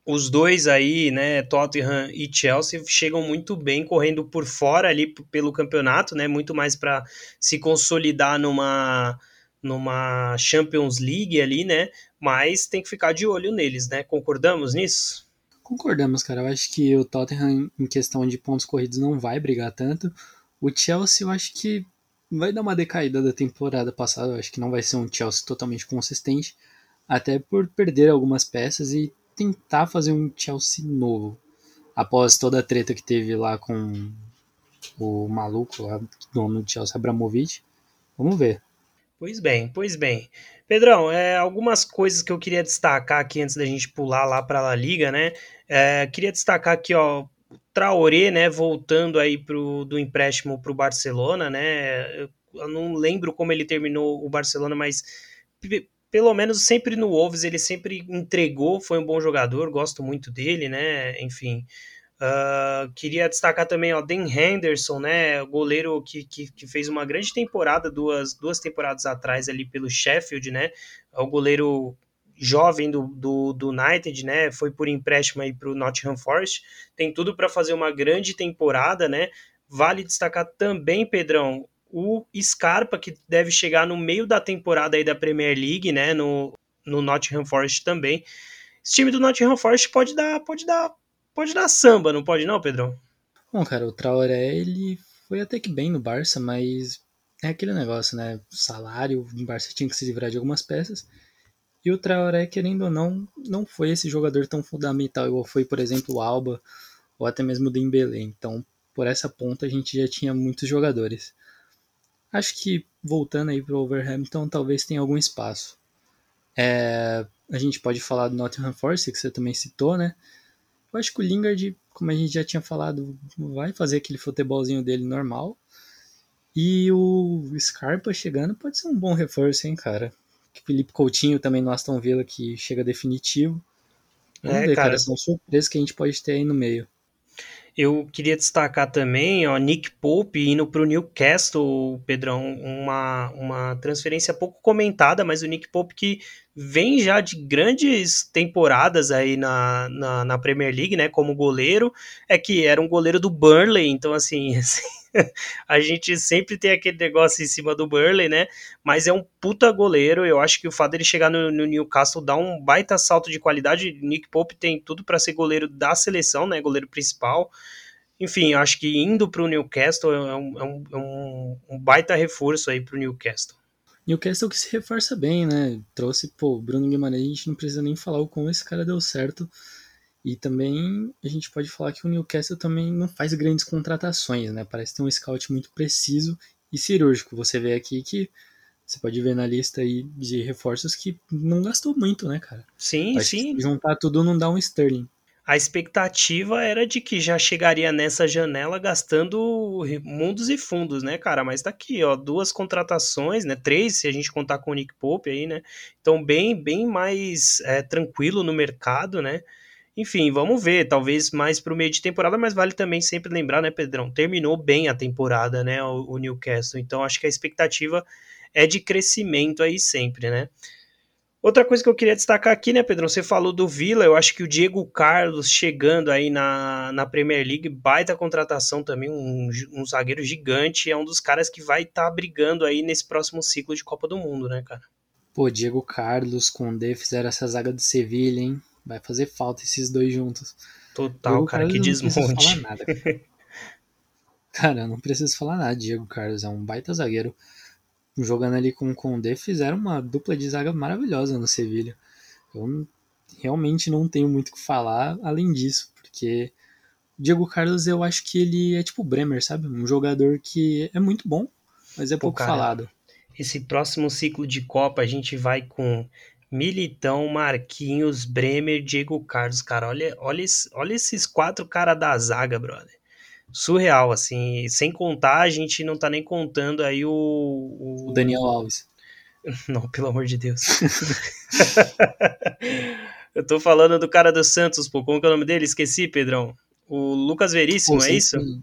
os dois aí, né, Tottenham e Chelsea, chegam muito bem correndo por fora ali pelo campeonato, né, muito mais para se consolidar numa numa Champions League ali, né, mas tem que ficar de olho neles, né? Concordamos nisso? Concordamos, cara. Eu acho que o Tottenham em questão de pontos corridos não vai brigar tanto. O Chelsea eu acho que vai dar uma decaída da temporada passada. Eu acho que não vai ser um Chelsea totalmente consistente, até por perder algumas peças e tentar fazer um Chelsea novo. Após toda a treta que teve lá com o maluco lá, dono do Chelsea, Abramovich. Vamos ver. Pois bem, pois bem. Pedrão, é, algumas coisas que eu queria destacar aqui antes da gente pular lá para a Liga, né? É, queria destacar aqui, ó, Traoré, né, voltando aí pro, do empréstimo para o Barcelona, né? Eu, eu, não lembro como ele terminou o Barcelona, mas pelo menos sempre no Wolves ele sempre entregou, foi um bom jogador, gosto muito dele, né? Enfim, Uh, queria destacar também o Dan Henderson, né, goleiro que, que, que, fez uma grande temporada duas, duas temporadas atrás ali pelo Sheffield, né, é o goleiro jovem do, do, do United, né, foi por empréstimo aí para o Nottingham Forest, tem tudo para fazer uma grande temporada, né, vale destacar também, Pedrão, o Scarpa, que deve chegar no meio da temporada aí da Premier League, né, no, no Nottingham Forest também, esse time do Nottingham Forest pode dar, pode dar pode dar samba, não pode não, Pedrão? Bom, cara, o Traoré, ele foi até que bem no Barça, mas é aquele negócio, né? Salário, o Barça tinha que se livrar de algumas peças. E o Traoré, querendo ou não, não foi esse jogador tão fundamental, igual foi, por exemplo, o Alba, ou até mesmo o Dembélé. Então, por essa ponta, a gente já tinha muitos jogadores. Acho que, voltando aí para o talvez tenha algum espaço. É, a gente pode falar do Nottingham Forest, que você também citou, né? Eu acho que o Lingard, como a gente já tinha falado, vai fazer aquele futebolzinho dele normal. E o Scarpa chegando pode ser um bom reforço, hein, cara. Felipe Coutinho também no Aston Villa que chega definitivo. Vamos é, ver, cara, são surpresas que a gente pode ter aí no meio. Eu queria destacar também, ó, Nick Pope indo para o Newcastle, Pedrão, uma, uma transferência pouco comentada, mas o Nick Pope que vem já de grandes temporadas aí na, na, na Premier League, né, como goleiro, é que era um goleiro do Burnley, então assim, *laughs* assim *laughs* a gente sempre tem aquele negócio em cima do Burley, né? Mas é um puta goleiro. Eu acho que o fato dele chegar no, no Newcastle dá um baita salto de qualidade. Nick Pope tem tudo para ser goleiro da seleção, né? Goleiro principal. Enfim, acho que indo para o Newcastle é um, é um, é um, um baita reforço aí para o Newcastle. Newcastle que se reforça bem, né? Trouxe, pô, Bruno Guimarães, a gente não precisa nem falar o como esse cara deu certo. E também a gente pode falar que o Newcastle também não faz grandes contratações, né? Parece ter um scout muito preciso e cirúrgico. Você vê aqui que você pode ver na lista aí de reforços que não gastou muito, né, cara? Sim, Acho sim. juntar tudo não dá um Sterling. A expectativa era de que já chegaria nessa janela gastando mundos e fundos, né, cara? Mas tá aqui, ó, duas contratações, né? Três, se a gente contar com o Nick Pope aí, né? Então, bem, bem mais é, tranquilo no mercado, né? Enfim, vamos ver, talvez mais para o meio de temporada, mas vale também sempre lembrar, né, Pedrão? Terminou bem a temporada, né, o, o Newcastle. Então acho que a expectativa é de crescimento aí sempre, né? Outra coisa que eu queria destacar aqui, né, Pedrão? Você falou do Vila, eu acho que o Diego Carlos chegando aí na, na Premier League, baita contratação também, um, um zagueiro gigante, é um dos caras que vai estar tá brigando aí nesse próximo ciclo de Copa do Mundo, né, cara? Pô, Diego Carlos, Condé fizeram essa zaga do Sevilha, hein? Vai fazer falta esses dois juntos. Total, cara, que desmonte. Nada, cara. *laughs* cara, não preciso falar nada. Diego Carlos é um baita zagueiro. Jogando ali com o Condé, fizeram uma dupla de zaga maravilhosa no Sevilha. Eu realmente não tenho muito o que falar além disso, porque Diego Carlos eu acho que ele é tipo Bremer, sabe? Um jogador que é muito bom, mas é Pô, pouco cara, falado. Esse próximo ciclo de Copa a gente vai com Militão, Marquinhos, Bremer, Diego Carlos, cara, olha, olha, olha esses quatro caras da zaga, brother. Surreal, assim, sem contar, a gente não tá nem contando aí o... O, o Daniel Alves. *laughs* Não, pelo amor de Deus. *laughs* Eu tô falando do cara do Santos, pô, como que é o nome dele? Esqueci, Pedrão. O Lucas Veríssimo, pô, é isso? Sim.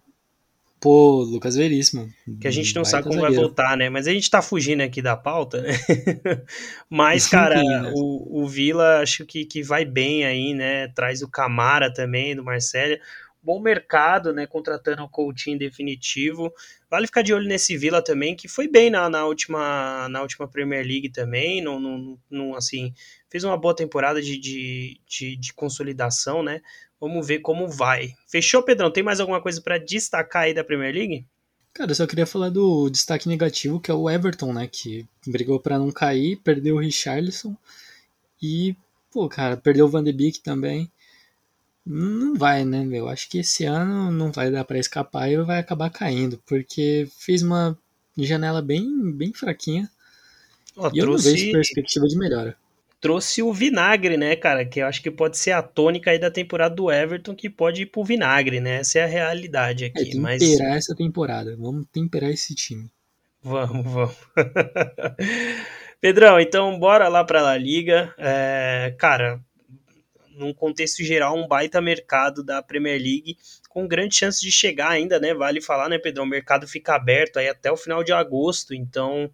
Pô, Lucas Veríssimo. Que a gente não sabe como zagueiro. vai voltar, né? Mas a gente tá fugindo aqui da pauta, né? *laughs* Mas, *laughs* cara, né? o, o Vila acho que, que vai bem aí, né? Traz o Camara também, do Marcelo. Bom mercado, né? Contratando o Coutinho definitivo. Vale ficar de olho nesse Vila também, que foi bem na, na, última, na última Premier League também. Não, não, não, assim, fez uma boa temporada de, de, de, de consolidação, né? Vamos ver como vai. Fechou, Pedrão? Tem mais alguma coisa para destacar aí da Premier League? Cara, eu só queria falar do destaque negativo, que é o Everton, né? Que brigou para não cair, perdeu o Richarlison e, pô, cara, perdeu o Van de Beek também. Não vai, né, meu? Acho que esse ano não vai dar para escapar e vai acabar caindo, porque fez uma janela bem, bem fraquinha. e eu trouxe... não vejo perspectiva de melhora trouxe o vinagre, né, cara? Que eu acho que pode ser a tônica aí da temporada do Everton, que pode ir pro vinagre, né? Essa é a realidade aqui. É, temperar mas... essa temporada. Vamos temperar esse time. Vamos, vamos. *laughs* Pedrão, então bora lá pra La Liga. É, cara, num contexto geral, um baita mercado da Premier League, com grande chance de chegar ainda, né? Vale falar, né, Pedrão? O mercado fica aberto aí até o final de agosto, então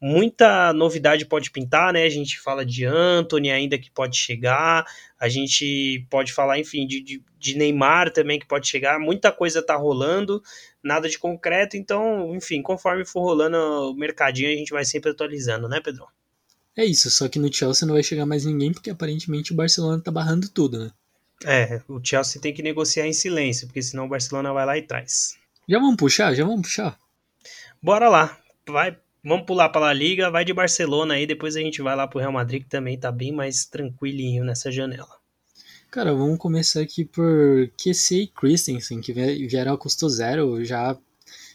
muita novidade pode pintar, né? A gente fala de Anthony ainda que pode chegar, a gente pode falar, enfim, de, de, de, Neymar também que pode chegar, muita coisa tá rolando, nada de concreto, então, enfim, conforme for rolando o mercadinho, a gente vai sempre atualizando, né, Pedro? É isso, só que no Chelsea não vai chegar mais ninguém, porque aparentemente o Barcelona tá barrando tudo, né? É, o Chelsea tem que negociar em silêncio, porque senão o Barcelona vai lá e traz. Já vamos puxar? Já vamos puxar? Bora lá, vai Vamos pular para a Liga, vai de Barcelona aí, depois a gente vai lá pro Real Madrid, que também tá bem mais tranquilinho nessa janela. Cara, vamos começar aqui por QC e Christensen, que vieram a custo zero. Já,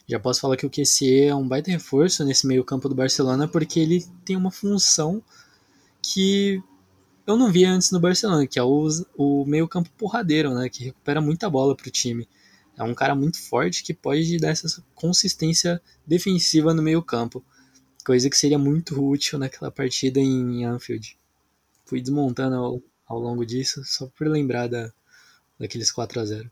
já posso falar que o QC é um baita reforço nesse meio campo do Barcelona, porque ele tem uma função que eu não via antes no Barcelona, que é o, o meio campo porradeiro, né, que recupera muita bola pro time. É um cara muito forte que pode dar essa consistência defensiva no meio campo coisa que seria muito útil naquela partida em Anfield. Fui desmontando ao, ao longo disso, só por lembrar da, daqueles 4 a 0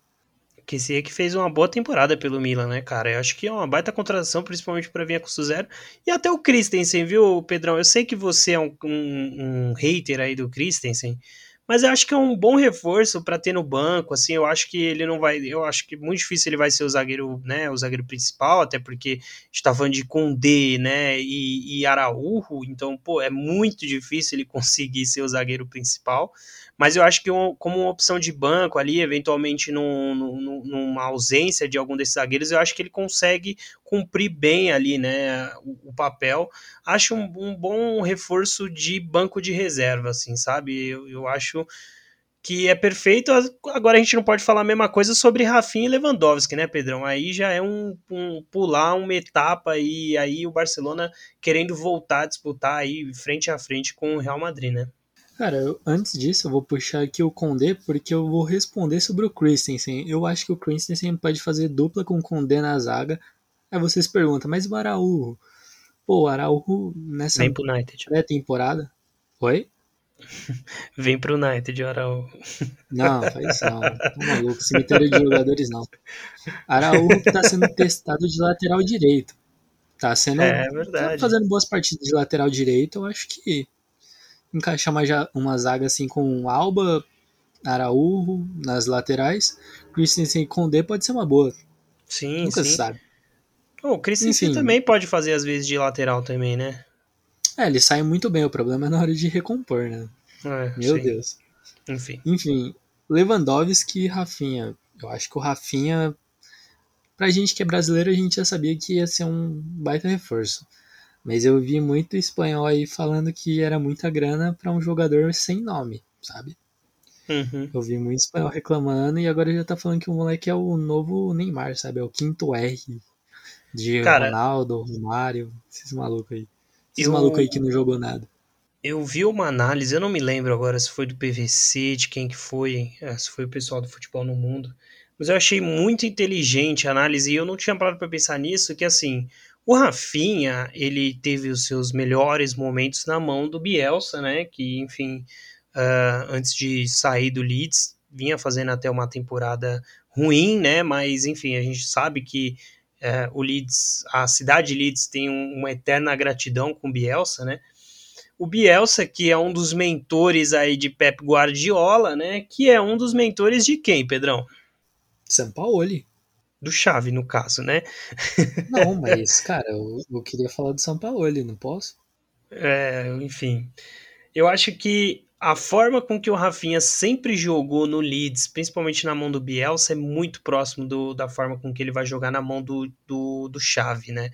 que se é que fez uma boa temporada pelo Milan, né, cara? Eu acho que é uma baita contratação, principalmente para vir a custo zero. E até o Christensen, viu, Pedrão? Eu sei que você é um, um, um hater aí do Christensen, mas eu acho que é um bom reforço para ter no banco, assim, eu acho que ele não vai, eu acho que muito difícil ele vai ser o zagueiro, né, o zagueiro principal, até porque está falando de Condé, né, e, e Araújo, então, pô, é muito difícil ele *laughs* conseguir ser o zagueiro principal, mas eu acho que um, como uma opção de banco ali, eventualmente num, num, numa ausência de algum desses zagueiros, eu acho que ele consegue cumprir bem ali, né, o, o papel. Acho um, um, bom reforço de banco de reserva, assim, sabe? Eu, eu acho que é perfeito. Agora a gente não pode falar a mesma coisa sobre Rafinha e Lewandowski, né, Pedrão? Aí já é um, um pular uma etapa e aí o Barcelona querendo voltar a disputar aí frente a frente com o Real Madrid, né? Cara, eu, antes disso, eu vou puxar aqui o Condé, porque eu vou responder sobre o Christensen. Eu acho que o Christensen pode fazer dupla com o Condé na zaga. Aí vocês perguntam, mas o Araújo? Pô, o Araújo nessa Vem pro United. pré-temporada... Oi? *laughs* Vem pro United, Araújo. Não, faz isso não. Tá maluco, cemitério de jogadores não. Araújo tá sendo testado de lateral direito. Tá sendo... É verdade. Tá fazendo boas partidas de lateral direito, eu acho que encaixar uma, uma zaga assim com Alba, Araújo nas laterais, Christensen e Condé pode ser uma boa. Sim, Nunca sim. se sabe. Oh, o Christensen Enfim, também pode fazer às vezes de lateral também, né? É, ele sai muito bem, o problema é na hora de recompor, né? É, Meu sim. Deus. Enfim. Enfim, Lewandowski e Rafinha. Eu acho que o Rafinha, pra gente que é brasileiro, a gente já sabia que ia ser um baita reforço. Mas eu vi muito espanhol aí falando que era muita grana para um jogador sem nome, sabe? Uhum. Eu vi muito espanhol reclamando e agora já tá falando que o moleque é o novo Neymar, sabe? É o quinto R de Cara, Ronaldo, Romário, esses malucos aí. Esses eu- malucos aí que não jogou nada. Eu vi uma análise, eu não me lembro agora se foi do PVC, de quem que foi, eh, se foi o pessoal do futebol no mundo, mas eu achei muito inteligente a análise e eu não tinha parado para pensar nisso, que assim, o Rafinha, ele teve os seus melhores momentos na mão do Bielsa, né, que enfim, ah, antes de sair do Leeds, vinha fazendo até uma temporada ruim, né, mas enfim, a gente sabe que eh, o Leeds, a cidade de Leeds tem um- uma eterna gratidão com o Bielsa, né, o Bielsa, que é um dos mentores aí de Pep Guardiola, né? Que é um dos mentores de quem, Pedrão? Sampaoli. Do Xavi, no caso, né? Não, *laughs* mas, cara, eu, eu queria falar do Sampaoli, não posso? É, enfim. Eu acho que a forma com que o Rafinha sempre jogou no Leeds, principalmente na mão do Bielsa, é muito próximo do- da forma com que ele vai jogar na mão do, do, do Xavi, né?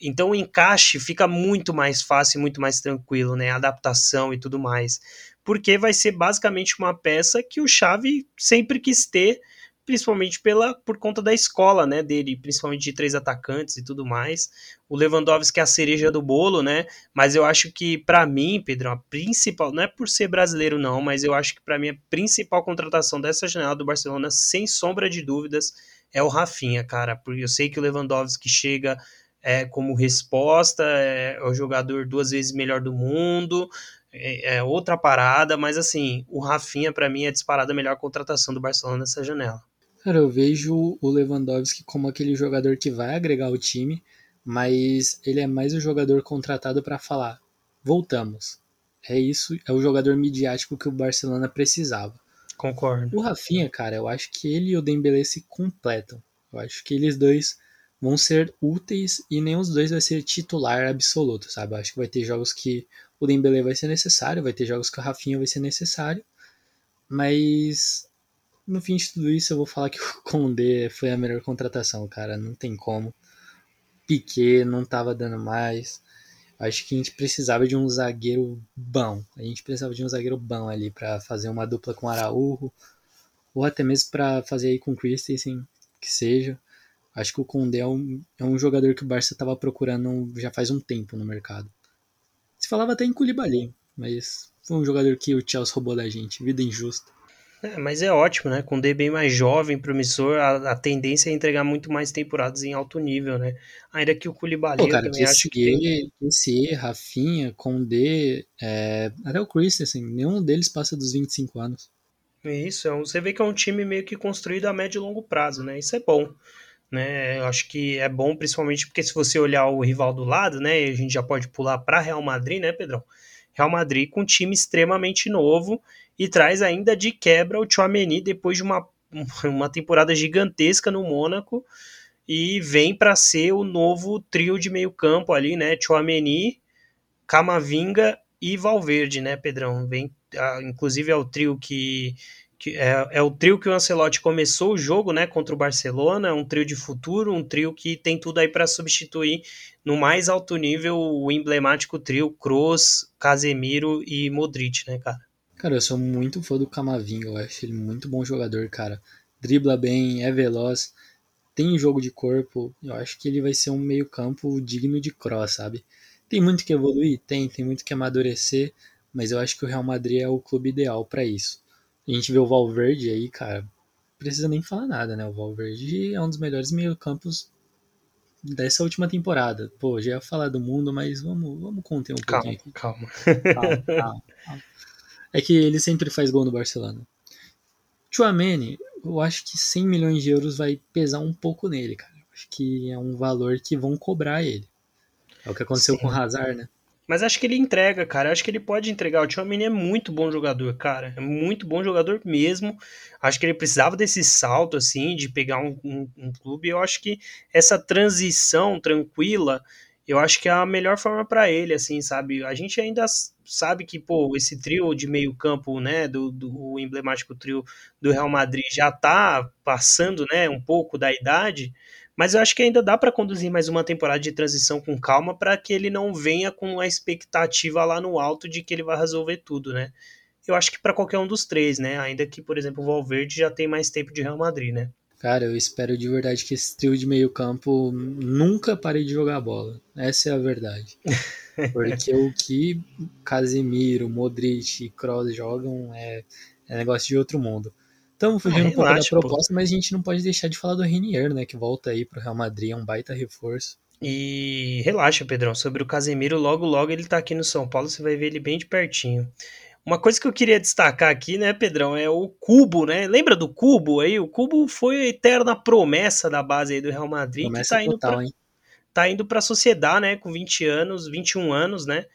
Então o encaixe fica muito mais fácil, muito mais tranquilo, né? A adaptação e tudo mais. Porque vai ser basicamente uma peça que o Xavi sempre quis ter, principalmente pela, por conta da escola, né, dele, principalmente de três atacantes e tudo mais. O Lewandowski é a cereja do bolo, né? Mas eu acho que, pra mim, Pedro, a principal, não é por ser brasileiro, não, mas eu acho que pra mim a principal contratação dessa janela do Barcelona, sem sombra de dúvidas, é o Rafinha, cara. Porque eu sei que o Lewandowski chega é, como resposta, é, é o jogador duas vezes melhor do mundo. é, é outra parada, mas assim, o Rafinha para mim é disparada a melhor contratação do Barcelona nessa janela. Cara, eu vejo o Lewandowski como aquele jogador que vai agregar o time, mas ele é mais o jogador contratado para falar: voltamos. É isso, é o jogador midiático que o Barcelona precisava. Concordo. O Rafinha, cara, eu acho que ele e o Dembélé se completam. Eu acho que eles dois vão ser úteis e nenhum dos dois vai ser titular absoluto, sabe? Eu acho que vai ter jogos que o Dembélé vai ser necessário, vai ter jogos que o Rafinha vai ser necessário, mas no fim de tudo isso eu vou falar que o *laughs* Condé foi a melhor contratação, cara, não tem como. Piquet não tava dando mais. Acho que a gente precisava de um zagueiro bom. A gente precisava de um zagueiro bom ali para fazer uma dupla com Araújo, ou até mesmo para fazer aí com Christensen, que seja. Acho que o Condé é um, é um jogador que o Barça estava procurando já faz um tempo no mercado. Se falava até em Koulibaly, mas foi um jogador que o Chelsea roubou da gente. Vida injusta. É, mas é ótimo, né? Com o D bem mais jovem, promissor, a, a, tendência é entregar muito mais temporadas em alto nível, né? Ainda que o Koulibaly Pô, cara, eu também acho que tem... esse Rafinha, Condé, é, até o Christensen, nenhum deles passa dos 25 anos. Isso, é um, você vê que é um time meio que construído a médio e longo prazo, né? Isso é bom. Né, eu acho que é bom, principalmente porque se você olhar o rival do lado, né, a gente já pode pular para Real Madrid, né, Pedrão? Real Madrid com um time extremamente novo e traz ainda de quebra o Chouameni depois de uma, *laughs* uma temporada gigantesca no Mônaco e vem para ser o novo trio de meio campo ali, né? Chouameni, Camavinga e Valverde, né, Pedrão? Vem, inclusive é o trio que, que é, é, o trio que o Ancelotti começou o jogo, né, contra o Barcelona, um trio de futuro, um trio que tem tudo aí para substituir no mais alto nível o emblemático trio Kroos, Casemiro e Modric, né, cara? Cara, eu sou muito fã do Camavinga, eu acho ele muito bom jogador, cara. Dribla bem, é veloz, tem jogo de corpo, eu acho que ele vai ser um meio-campo digno de cross, sabe? Tem muito que evoluir? Tem, tem muito que amadurecer, mas eu acho que o Real Madrid é o clube ideal para isso. A gente vê o Valverde aí, cara, precisa nem falar nada, né? O Valverde é um dos melhores meio-campos dessa última temporada. Pô, já ia falar do mundo, mas vamos, vamos conter um calma, pouquinho aqui. Calma, calma. calma, calma. *laughs* É que ele sempre faz gol no Barcelona. Chouameni, eu acho que 100 milhões de euros vai pesar um pouco nele, cara. Acho que é um valor que vão cobrar ele. É o que aconteceu Sim. com o Hazard, né? Mas acho que ele entrega, cara. Acho que ele pode entregar. O Tchouameni é muito bom jogador, cara. É muito bom jogador mesmo. Acho que ele precisava desse salto, assim, de pegar um, um, um clube. Eu acho que essa transição tranquila eu acho que é a melhor forma para ele, assim, sabe? A gente ainda sabe que, pô, esse trio de meio campo, né, do, do emblemático trio do Real Madrid já tá passando, né, um pouco da idade, mas eu acho que ainda dá para conduzir mais uma temporada de transição com calma para que ele não venha com a expectativa lá no alto de que ele vai resolver tudo, né? Eu acho que para qualquer um dos três, né? Ainda que, por exemplo, o Valverde já tem mais tempo de Real Madrid, né? Cara, eu espero de verdade que esse trio de meio campo nunca pare de jogar bola. Essa é a verdade. *laughs* Porque o que Casemiro, Modric e Kroos jogam é, é negócio de outro mundo. Estamos fugindo ah, um pouco da proposta, pô. mas a gente não pode deixar de falar do Renier, né? Que volta aí pro Real Madrid, é um baita reforço. E relaxa, Pedrão, sobre o Casemiro, logo logo ele tá aqui no São Paulo, você vai ver ele bem de pertinho. Uma coisa que eu queria destacar aqui, né, Pedrão, é o Cubo, né? Lembra do Cubo aí? O Cubo foi a eterna promessa da base aí do Real Madrid, promessa que tá indo total, pra, hein? Tá indo para a sociedade, né, com 20 anos, 21 anos, né?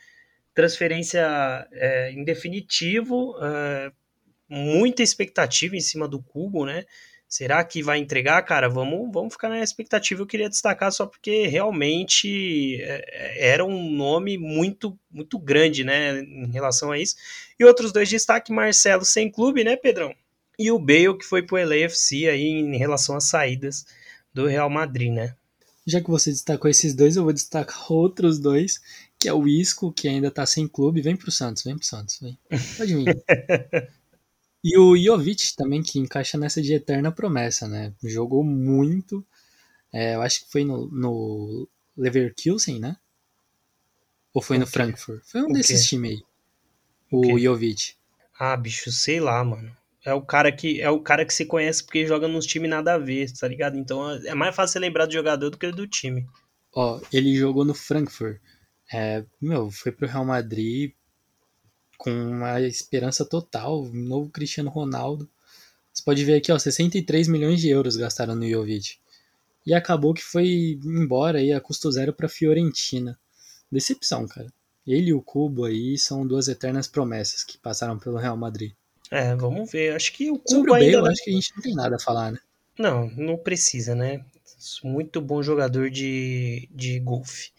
Transferência é, em definitivo, é, muita expectativa em cima do Cubo, né? Será que vai entregar, cara? Vamos, vamos ficar na expectativa. Eu queria destacar só porque realmente é, é, era um nome muito, muito grande, né, em relação a isso. E outros dois destaques, Marcelo sem clube, né, Pedrão? E o Bale que foi pro LAFC aí em relação às saídas do Real Madrid, né? Já que você destacou esses dois, eu vou destacar outros dois, que é o Isco, que ainda tá sem clube. Vem pro Santos, vem pro Santos, vem. Pode vir. *laughs* E o Jovic também, que encaixa nessa de eterna promessa, né? Jogou muito. É, eu acho que foi no, no Leverkusen, né? Ou foi no Frankfurt? Foi um o desses times aí. O, o Jovic. Ah, bicho, sei lá, mano. É o cara que é o cara que se conhece porque joga nos times nada a ver, tá ligado? Então é mais fácil lembrar do jogador do que do time. Ó, ele jogou no Frankfurt. É, meu, foi pro Real Madrid, com uma esperança total, um novo Cristiano Ronaldo. Você pode ver aqui, ó, 63 milhões de euros gastaram no Jovic. E acabou que foi embora aí a custo zero para Fiorentina. Decepção, cara. Ele e o Cubo aí são duas eternas promessas que passaram pelo Real Madrid. É, vamos ver. Acho que o Cubo o Bale, ainda. acho que a gente não tem nada a falar, né? Não, não precisa, né? Muito bom jogador de, de golfe.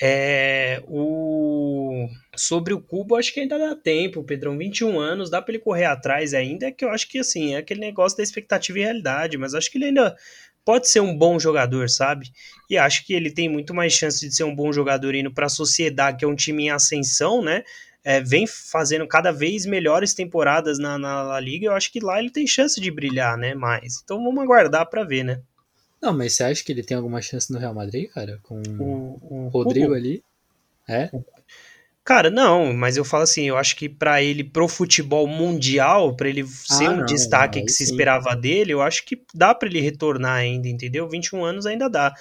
É, o... Sobre o Cubo, acho que ainda dá tempo, Pedrão. 21 anos, dá para ele correr atrás ainda. É que eu acho que assim, é aquele negócio da expectativa e realidade, mas acho que ele ainda pode ser um bom jogador, sabe? E acho que ele tem muito mais chance de ser um bom jogador indo para a Sociedade, que é um time em ascensão, né? É, vem fazendo cada vez melhores temporadas na, na La Liga. Eu acho que lá ele tem chance de brilhar, né? Mais. Então vamos aguardar para ver, né? Não, mas você acha que ele tem alguma chance no Real Madrid, cara? Com O, o Rodrigo ali? É? Cara, não, mas eu falo assim, eu acho que pra ele, pro futebol mundial, pra ele ser um não, destaque aí que se sim. esperava dele, eu acho que dá pra ele retornar ainda, entendeu? 21 anos ainda dá.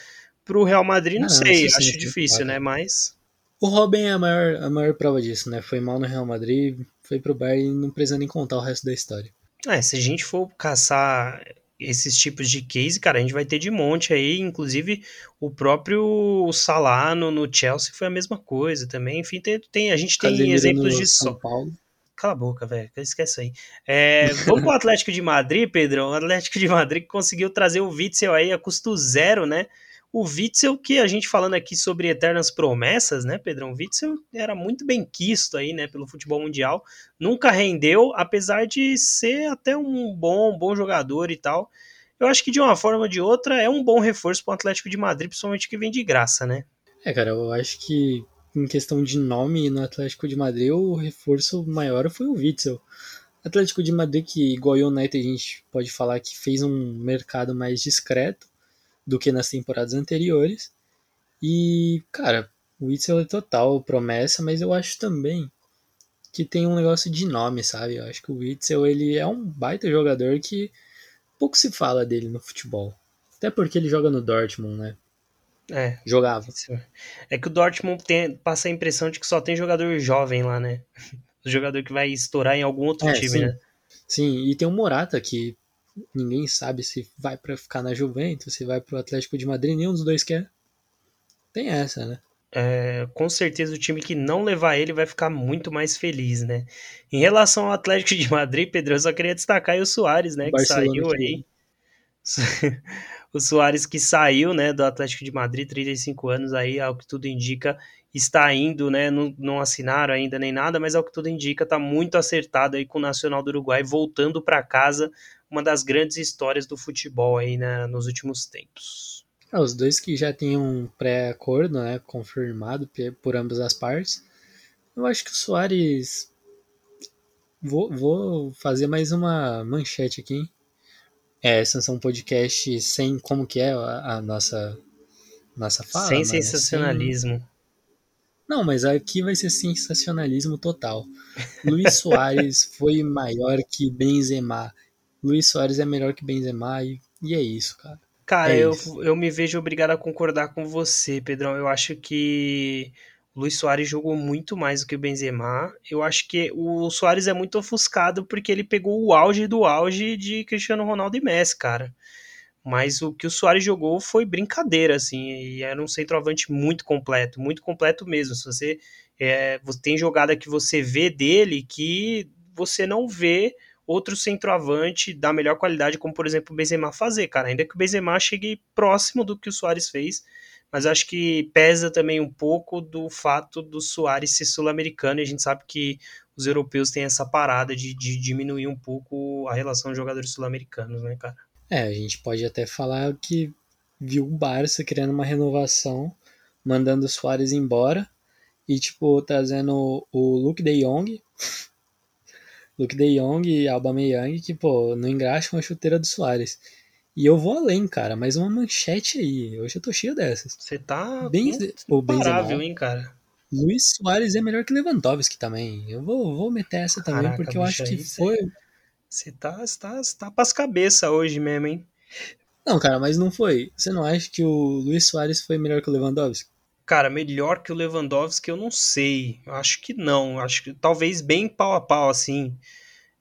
Pro Real Madrid, não Ah, não, sei, acho difícil, né? Mas. O Robin é a maior, a maior prova disso, né? Foi mal no Real Madrid, foi pro Bayern e não precisa nem contar o resto da história. É, se a gente for caçar esses tipos de case, cara, a gente vai ter de monte aí, inclusive o próprio Salah no, no Chelsea foi a mesma coisa também. Enfim, tem, tem- a gente tem Casemiro exemplos de São. Paulo. Cala a boca, velho. Esquece aí. É, vamos pro Atlético de Madrid, Pedrão. O Atlético de Madrid que conseguiu trazer o Witzel aí a custo zero, né? O Witzel que a gente falando aqui sobre eternas promessas, né, Pedrão? O Witzel era muito bem quisto aí, né, pelo futebol mundial. Nunca rendeu, apesar de ser até um bom, bom jogador e tal. Eu acho que de uma forma ou de outra é um bom reforço para o Atlético de Madrid, principalmente que vem de graça, né? É, cara, eu acho que em questão de nome no Atlético de Madrid, o reforço maior foi o Witzel. Atlético de Madrid, que igual o United a gente pode falar que fez um mercado mais discreto do que nas temporadas anteriores. E, cara, o Witzel é total promessa, mas eu acho também que tem um negócio de nome, sabe? Eu acho que o Witzel, ele é um baita jogador que pouco se fala dele no futebol. Até porque ele joga no Dortmund, né? É, Jogava. É que o Dortmund tem, passa a impressão de que só tem jogador jovem lá, né? *laughs* O jogador que vai estourar em algum outro É, time, sim. né? Sim, e tem o Morata que ninguém sabe se vai pra ficar na Juventus, se vai pro Atlético de Madrid, nenhum dos dois quer. Tem essa, né? É, com certeza o time que não levar ele vai ficar muito mais feliz, né? Em relação ao Atlético de Madrid, Pedro, eu só queria destacar aí o Soares, né? O Que Barcelona saiu que- aí. *laughs* o Soares que saiu, né, do Atlético de Madrid, 35 anos aí, ao que tudo indica, está indo, né, não, não assinaram ainda nem nada, mas ao que tudo indica, tá muito acertado aí com o Nacional do Uruguai, voltando para casa, uma das grandes histórias do futebol aí né, nos últimos tempos. Ah, os dois que já têm um pré-acordo, né, confirmado por ambas as partes. Eu acho que o Soares. Vou, vou fazer mais uma manchete aqui. hein? É, Sansão Podcast sem como que é a, a nossa nossa fala. Sem sensacionalismo. Não, mas aqui vai ser sensacionalismo total. Luiz Soares *laughs* foi maior que Benzema. Luiz Soares é melhor que Benzema e, e é isso, cara. Cara, É eu, isso. eu me vejo obrigado a concordar com você, Pedrão. Eu acho que o Luiz Soares jogou muito mais do que o Benzema. Eu acho que o Soares é muito ofuscado porque ele pegou o auge do auge de Cristiano Ronaldo e Messi, cara. Mas o que o Soares jogou foi brincadeira, assim, e era um centroavante muito completo, muito completo mesmo. Se você, é, você tem jogada que você vê dele que você não vê outro centroavante da melhor qualidade, como por exemplo o Benzema fazer, cara. Ainda que o Benzema chegue próximo do que o Soares fez, mas acho que pesa também um pouco do fato do Soares ser sul-americano e a gente sabe que os europeus têm essa parada de, de diminuir um pouco a relação de jogadores sul-americanos, né, cara? É, a gente pode até falar que viu o Barça querendo uma renovação, mandando o Soares embora e, tipo, trazendo o Luke de Jong, Luke de Jong e Aubameyang, que, pô, não engraxam a chuteira do Soares. E eu vou além, cara, mais uma manchete aí. Hoje eu tô cheio dessas. Você tá Bem, Benzema. hein, cara? Luiz Soares é melhor que Lewandowski também. Eu vou, vou meter essa também, Caraca, porque eu acho que foi. Você tá, tá, tá pras cabeças hoje mesmo, hein? Não, cara, mas não foi. Você não acha que o Luiz Soares foi melhor que o Lewandowski? Cara, melhor que o Lewandowski, eu não sei. Acho que não. Acho que talvez bem pau a pau, assim.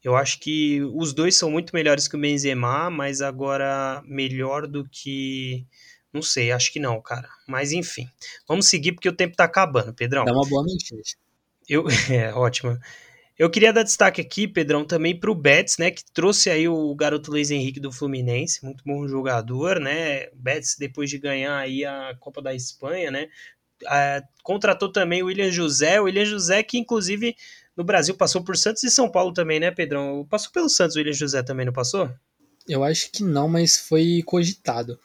Eu acho que os dois são muito melhores que o Benzema, mas agora melhor do que. Não sei, acho que não, cara. Mas enfim. Vamos seguir porque o tempo tá acabando, Pedrão. Dá uma boa noite. Eu, *laughs* é, ótimo. Eu queria dar destaque aqui, Pedrão, também para o Betis, né, que trouxe aí o garoto Luiz Henrique do Fluminense, muito bom jogador, né? O Betis depois de ganhar aí a Copa da Espanha, né, contratou também o William José, o William José que inclusive no Brasil passou por Santos e São Paulo também, né, Pedrão? Passou pelo Santos o William José também, não passou? Eu acho que não, mas foi cogitado.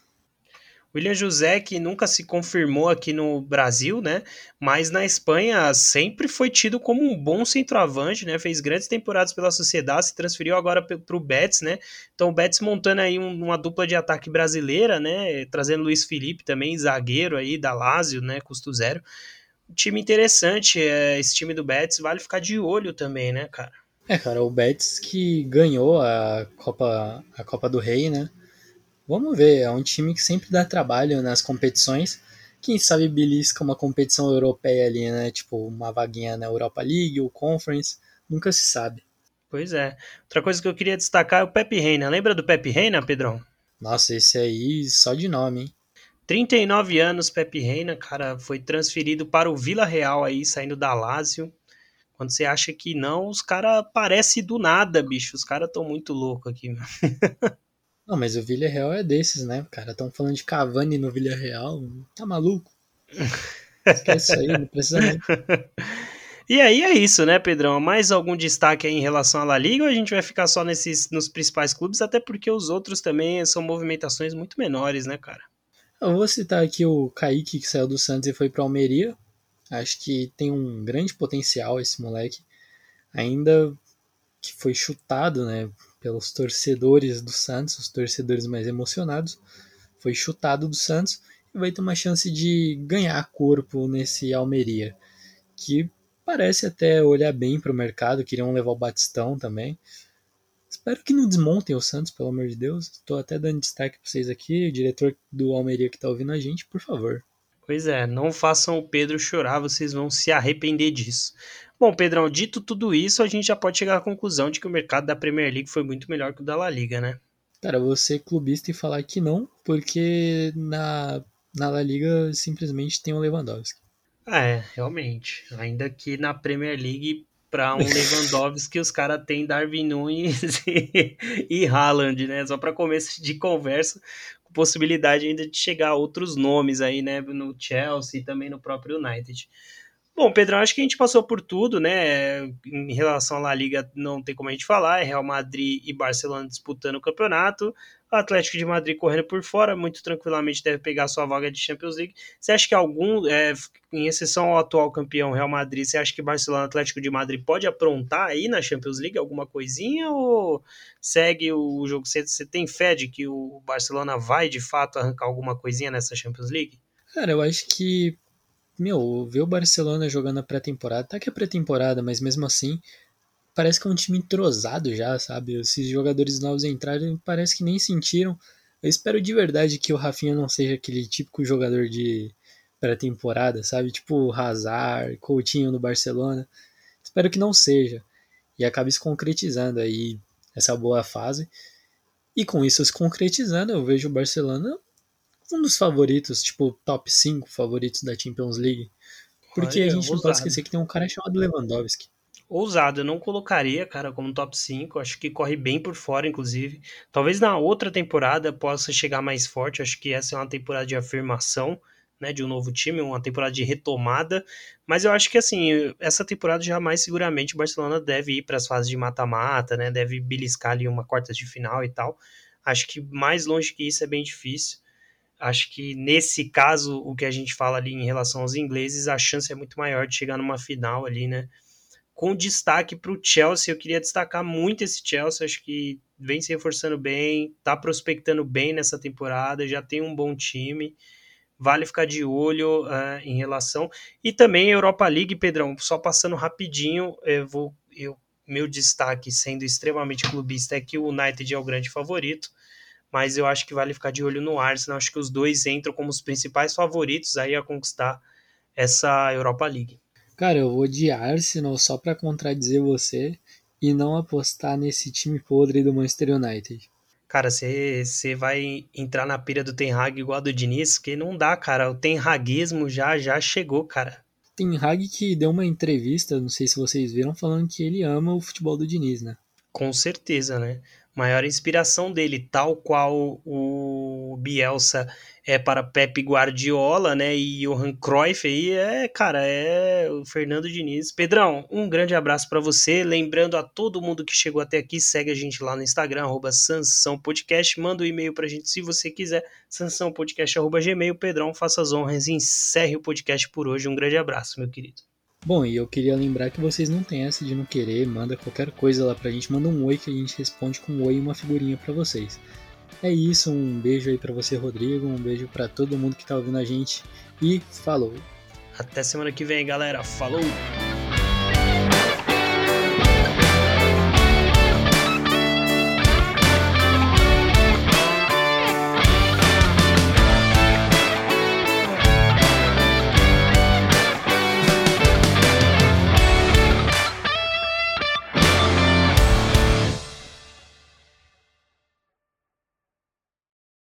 William José, que nunca se confirmou aqui no Brasil, né? Mas na Espanha sempre foi tido como um bom centroavante, né? Fez grandes temporadas pela Sociedade, se transferiu agora para o Betis, né? Então o Betis montando aí uma dupla de ataque brasileira, né? Trazendo Luiz Felipe também, zagueiro aí da Lazio, né? Custo zero. Um time interessante, é, esse time do Betis, vale ficar de olho também, né, cara? É, cara, o Betis que ganhou a Copa, a Copa do Rei, né? Vamos ver, é um time que sempre dá trabalho nas competições. Quem sabe belisca uma competição europeia ali, né? Tipo, uma vaguinha na Europa League ou Conference, nunca se sabe. Pois é. Outra coisa que eu queria destacar é o Pepe Reina. Lembra do Pepe Reina, Pedrão? Nossa, esse aí só de nome, hein? 39 anos, Pepe Reina, cara, foi transferido para o Vila Real aí, saindo da Lazio. Quando você acha que não, os caras aparecem do nada, bicho. Os caras estão muito loucos aqui. *laughs* Não, mas o Villarreal é desses, né? Cara, estão falando de Cavani no Villarreal. Tá maluco? Esquece isso aí, não precisa nem. *laughs* E aí é isso, né, Pedrão? Mais algum destaque aí em relação à La Liga ou a gente vai ficar só nesses nos principais clubes, até porque os outros também são movimentações muito menores, né, cara? Eu vou citar aqui o Kaique, que saiu do Santos e foi para Almeria. Acho que tem um grande potencial esse moleque. Ainda que foi chutado, né, pelos torcedores do Santos, os torcedores mais emocionados, foi chutado do Santos e vai ter uma chance de ganhar corpo nesse Almeria, que parece até olhar bem para o mercado, queriam levar o Batistão também. Espero que não desmontem o Santos, pelo amor de Deus. Estou até dando destaque para vocês aqui, o diretor do Almeria que está ouvindo a gente, por favor. Pois é, não façam o Pedro chorar, vocês vão se arrepender disso. Bom, Pedrão, dito tudo isso, a gente já pode chegar à conclusão de que o mercado da Premier League foi muito melhor que o da La Liga, né? Cara, você clubista e falar que não, porque na, na La Liga simplesmente tem o Lewandowski. É, realmente. Ainda que na Premier League, para um *laughs* Lewandowski, os caras têm Darwin Nunes *laughs* e, e Haaland, né? Só para começo de conversa, com possibilidade ainda de chegar a outros nomes aí, né? No Chelsea e também no próprio United. Bom, Pedrão, acho que a gente passou por tudo, né? Em relação à La Liga, não tem como a gente falar. É Real Madrid e Barcelona disputando o campeonato. O Atlético de Madrid correndo por fora, muito tranquilamente deve pegar sua vaga de Champions League. Você acha que algum, é, em exceção ao atual campeão Real Madrid, você acha que Barcelona Atlético de Madrid pode aprontar aí na Champions League alguma coisinha? Ou segue o jogo? Você tem fé de que o Barcelona vai de fato arrancar alguma coisinha nessa Champions League? Cara, eu acho que meu, ver o Barcelona jogando a pré-temporada, tá que é pré-temporada, mas mesmo assim, parece que é um time entrosado já, sabe? Esses jogadores novos entraram, parece que nem sentiram. Eu espero de verdade que o Rafinha não seja aquele típico jogador de pré-temporada, sabe? Tipo Hazard, Coutinho no Barcelona. Espero que não seja. E acabe se concretizando aí essa boa fase. E com isso se concretizando, eu vejo o Barcelona um dos favoritos, tipo, top 5 favoritos da Champions League. Porque Olha, a gente ousado. não pode esquecer que tem um cara chamado Lewandowski. Ousado, eu não colocaria, cara, como top 5. Acho que corre bem por fora, inclusive. Talvez na outra temporada possa chegar mais forte. Acho que essa é uma temporada de afirmação, né, de um novo time, uma temporada de retomada. Mas eu acho que, assim, essa temporada jamais, seguramente, o Barcelona deve ir para as fases de mata-mata, né, deve beliscar ali uma quarta de final e tal. Acho que mais longe que isso é bem difícil. Acho que nesse caso, o que a gente fala ali em relação aos ingleses, a chance é muito maior de chegar numa final ali, né? Com destaque para o Chelsea, eu queria destacar muito esse Chelsea, acho que vem se reforçando bem, tá prospectando bem nessa temporada, já tem um bom time, vale ficar de olho uh, em relação. E também Europa League, Pedrão, só passando rapidinho, eu vou, eu, meu destaque sendo extremamente clubista é que o United é o grande favorito mas eu acho que vale ficar de olho no Arsenal. Acho que os dois entram como os principais favoritos aí a conquistar essa Europa League. Cara, eu vou de Arsenal só para contradizer você e não apostar nesse time podre do Manchester United. Cara, você vai entrar na pira do Ten Hag igual a do Diniz, que não dá, cara. O Ten Hagismo já, já chegou, cara. Ten Hag que deu uma entrevista, não sei se vocês viram, falando que ele ama o futebol do Diniz, né? Com certeza, né? Maior inspiração dele, tal qual o Bielsa é para Pepe Guardiola, né? E Johan Cruyff aí é, cara, é o Fernando Diniz. Pedrão, um grande abraço para você. Lembrando a todo mundo que chegou até aqui, segue a gente lá no Instagram, arroba Sansão Podcast. Manda um e-mail pra gente se você quiser, sansãopodcast.gmail. Pedrão, faça as honras e encerre o podcast por hoje. Um grande abraço, meu querido. Bom, e eu queria lembrar que vocês não têm essa de não querer, manda qualquer coisa lá pra gente, manda um oi que a gente responde com um oi e uma figurinha para vocês. É isso, um beijo aí para você, Rodrigo, um beijo para todo mundo que tá ouvindo a gente e falou. Até semana que vem, galera. Falou!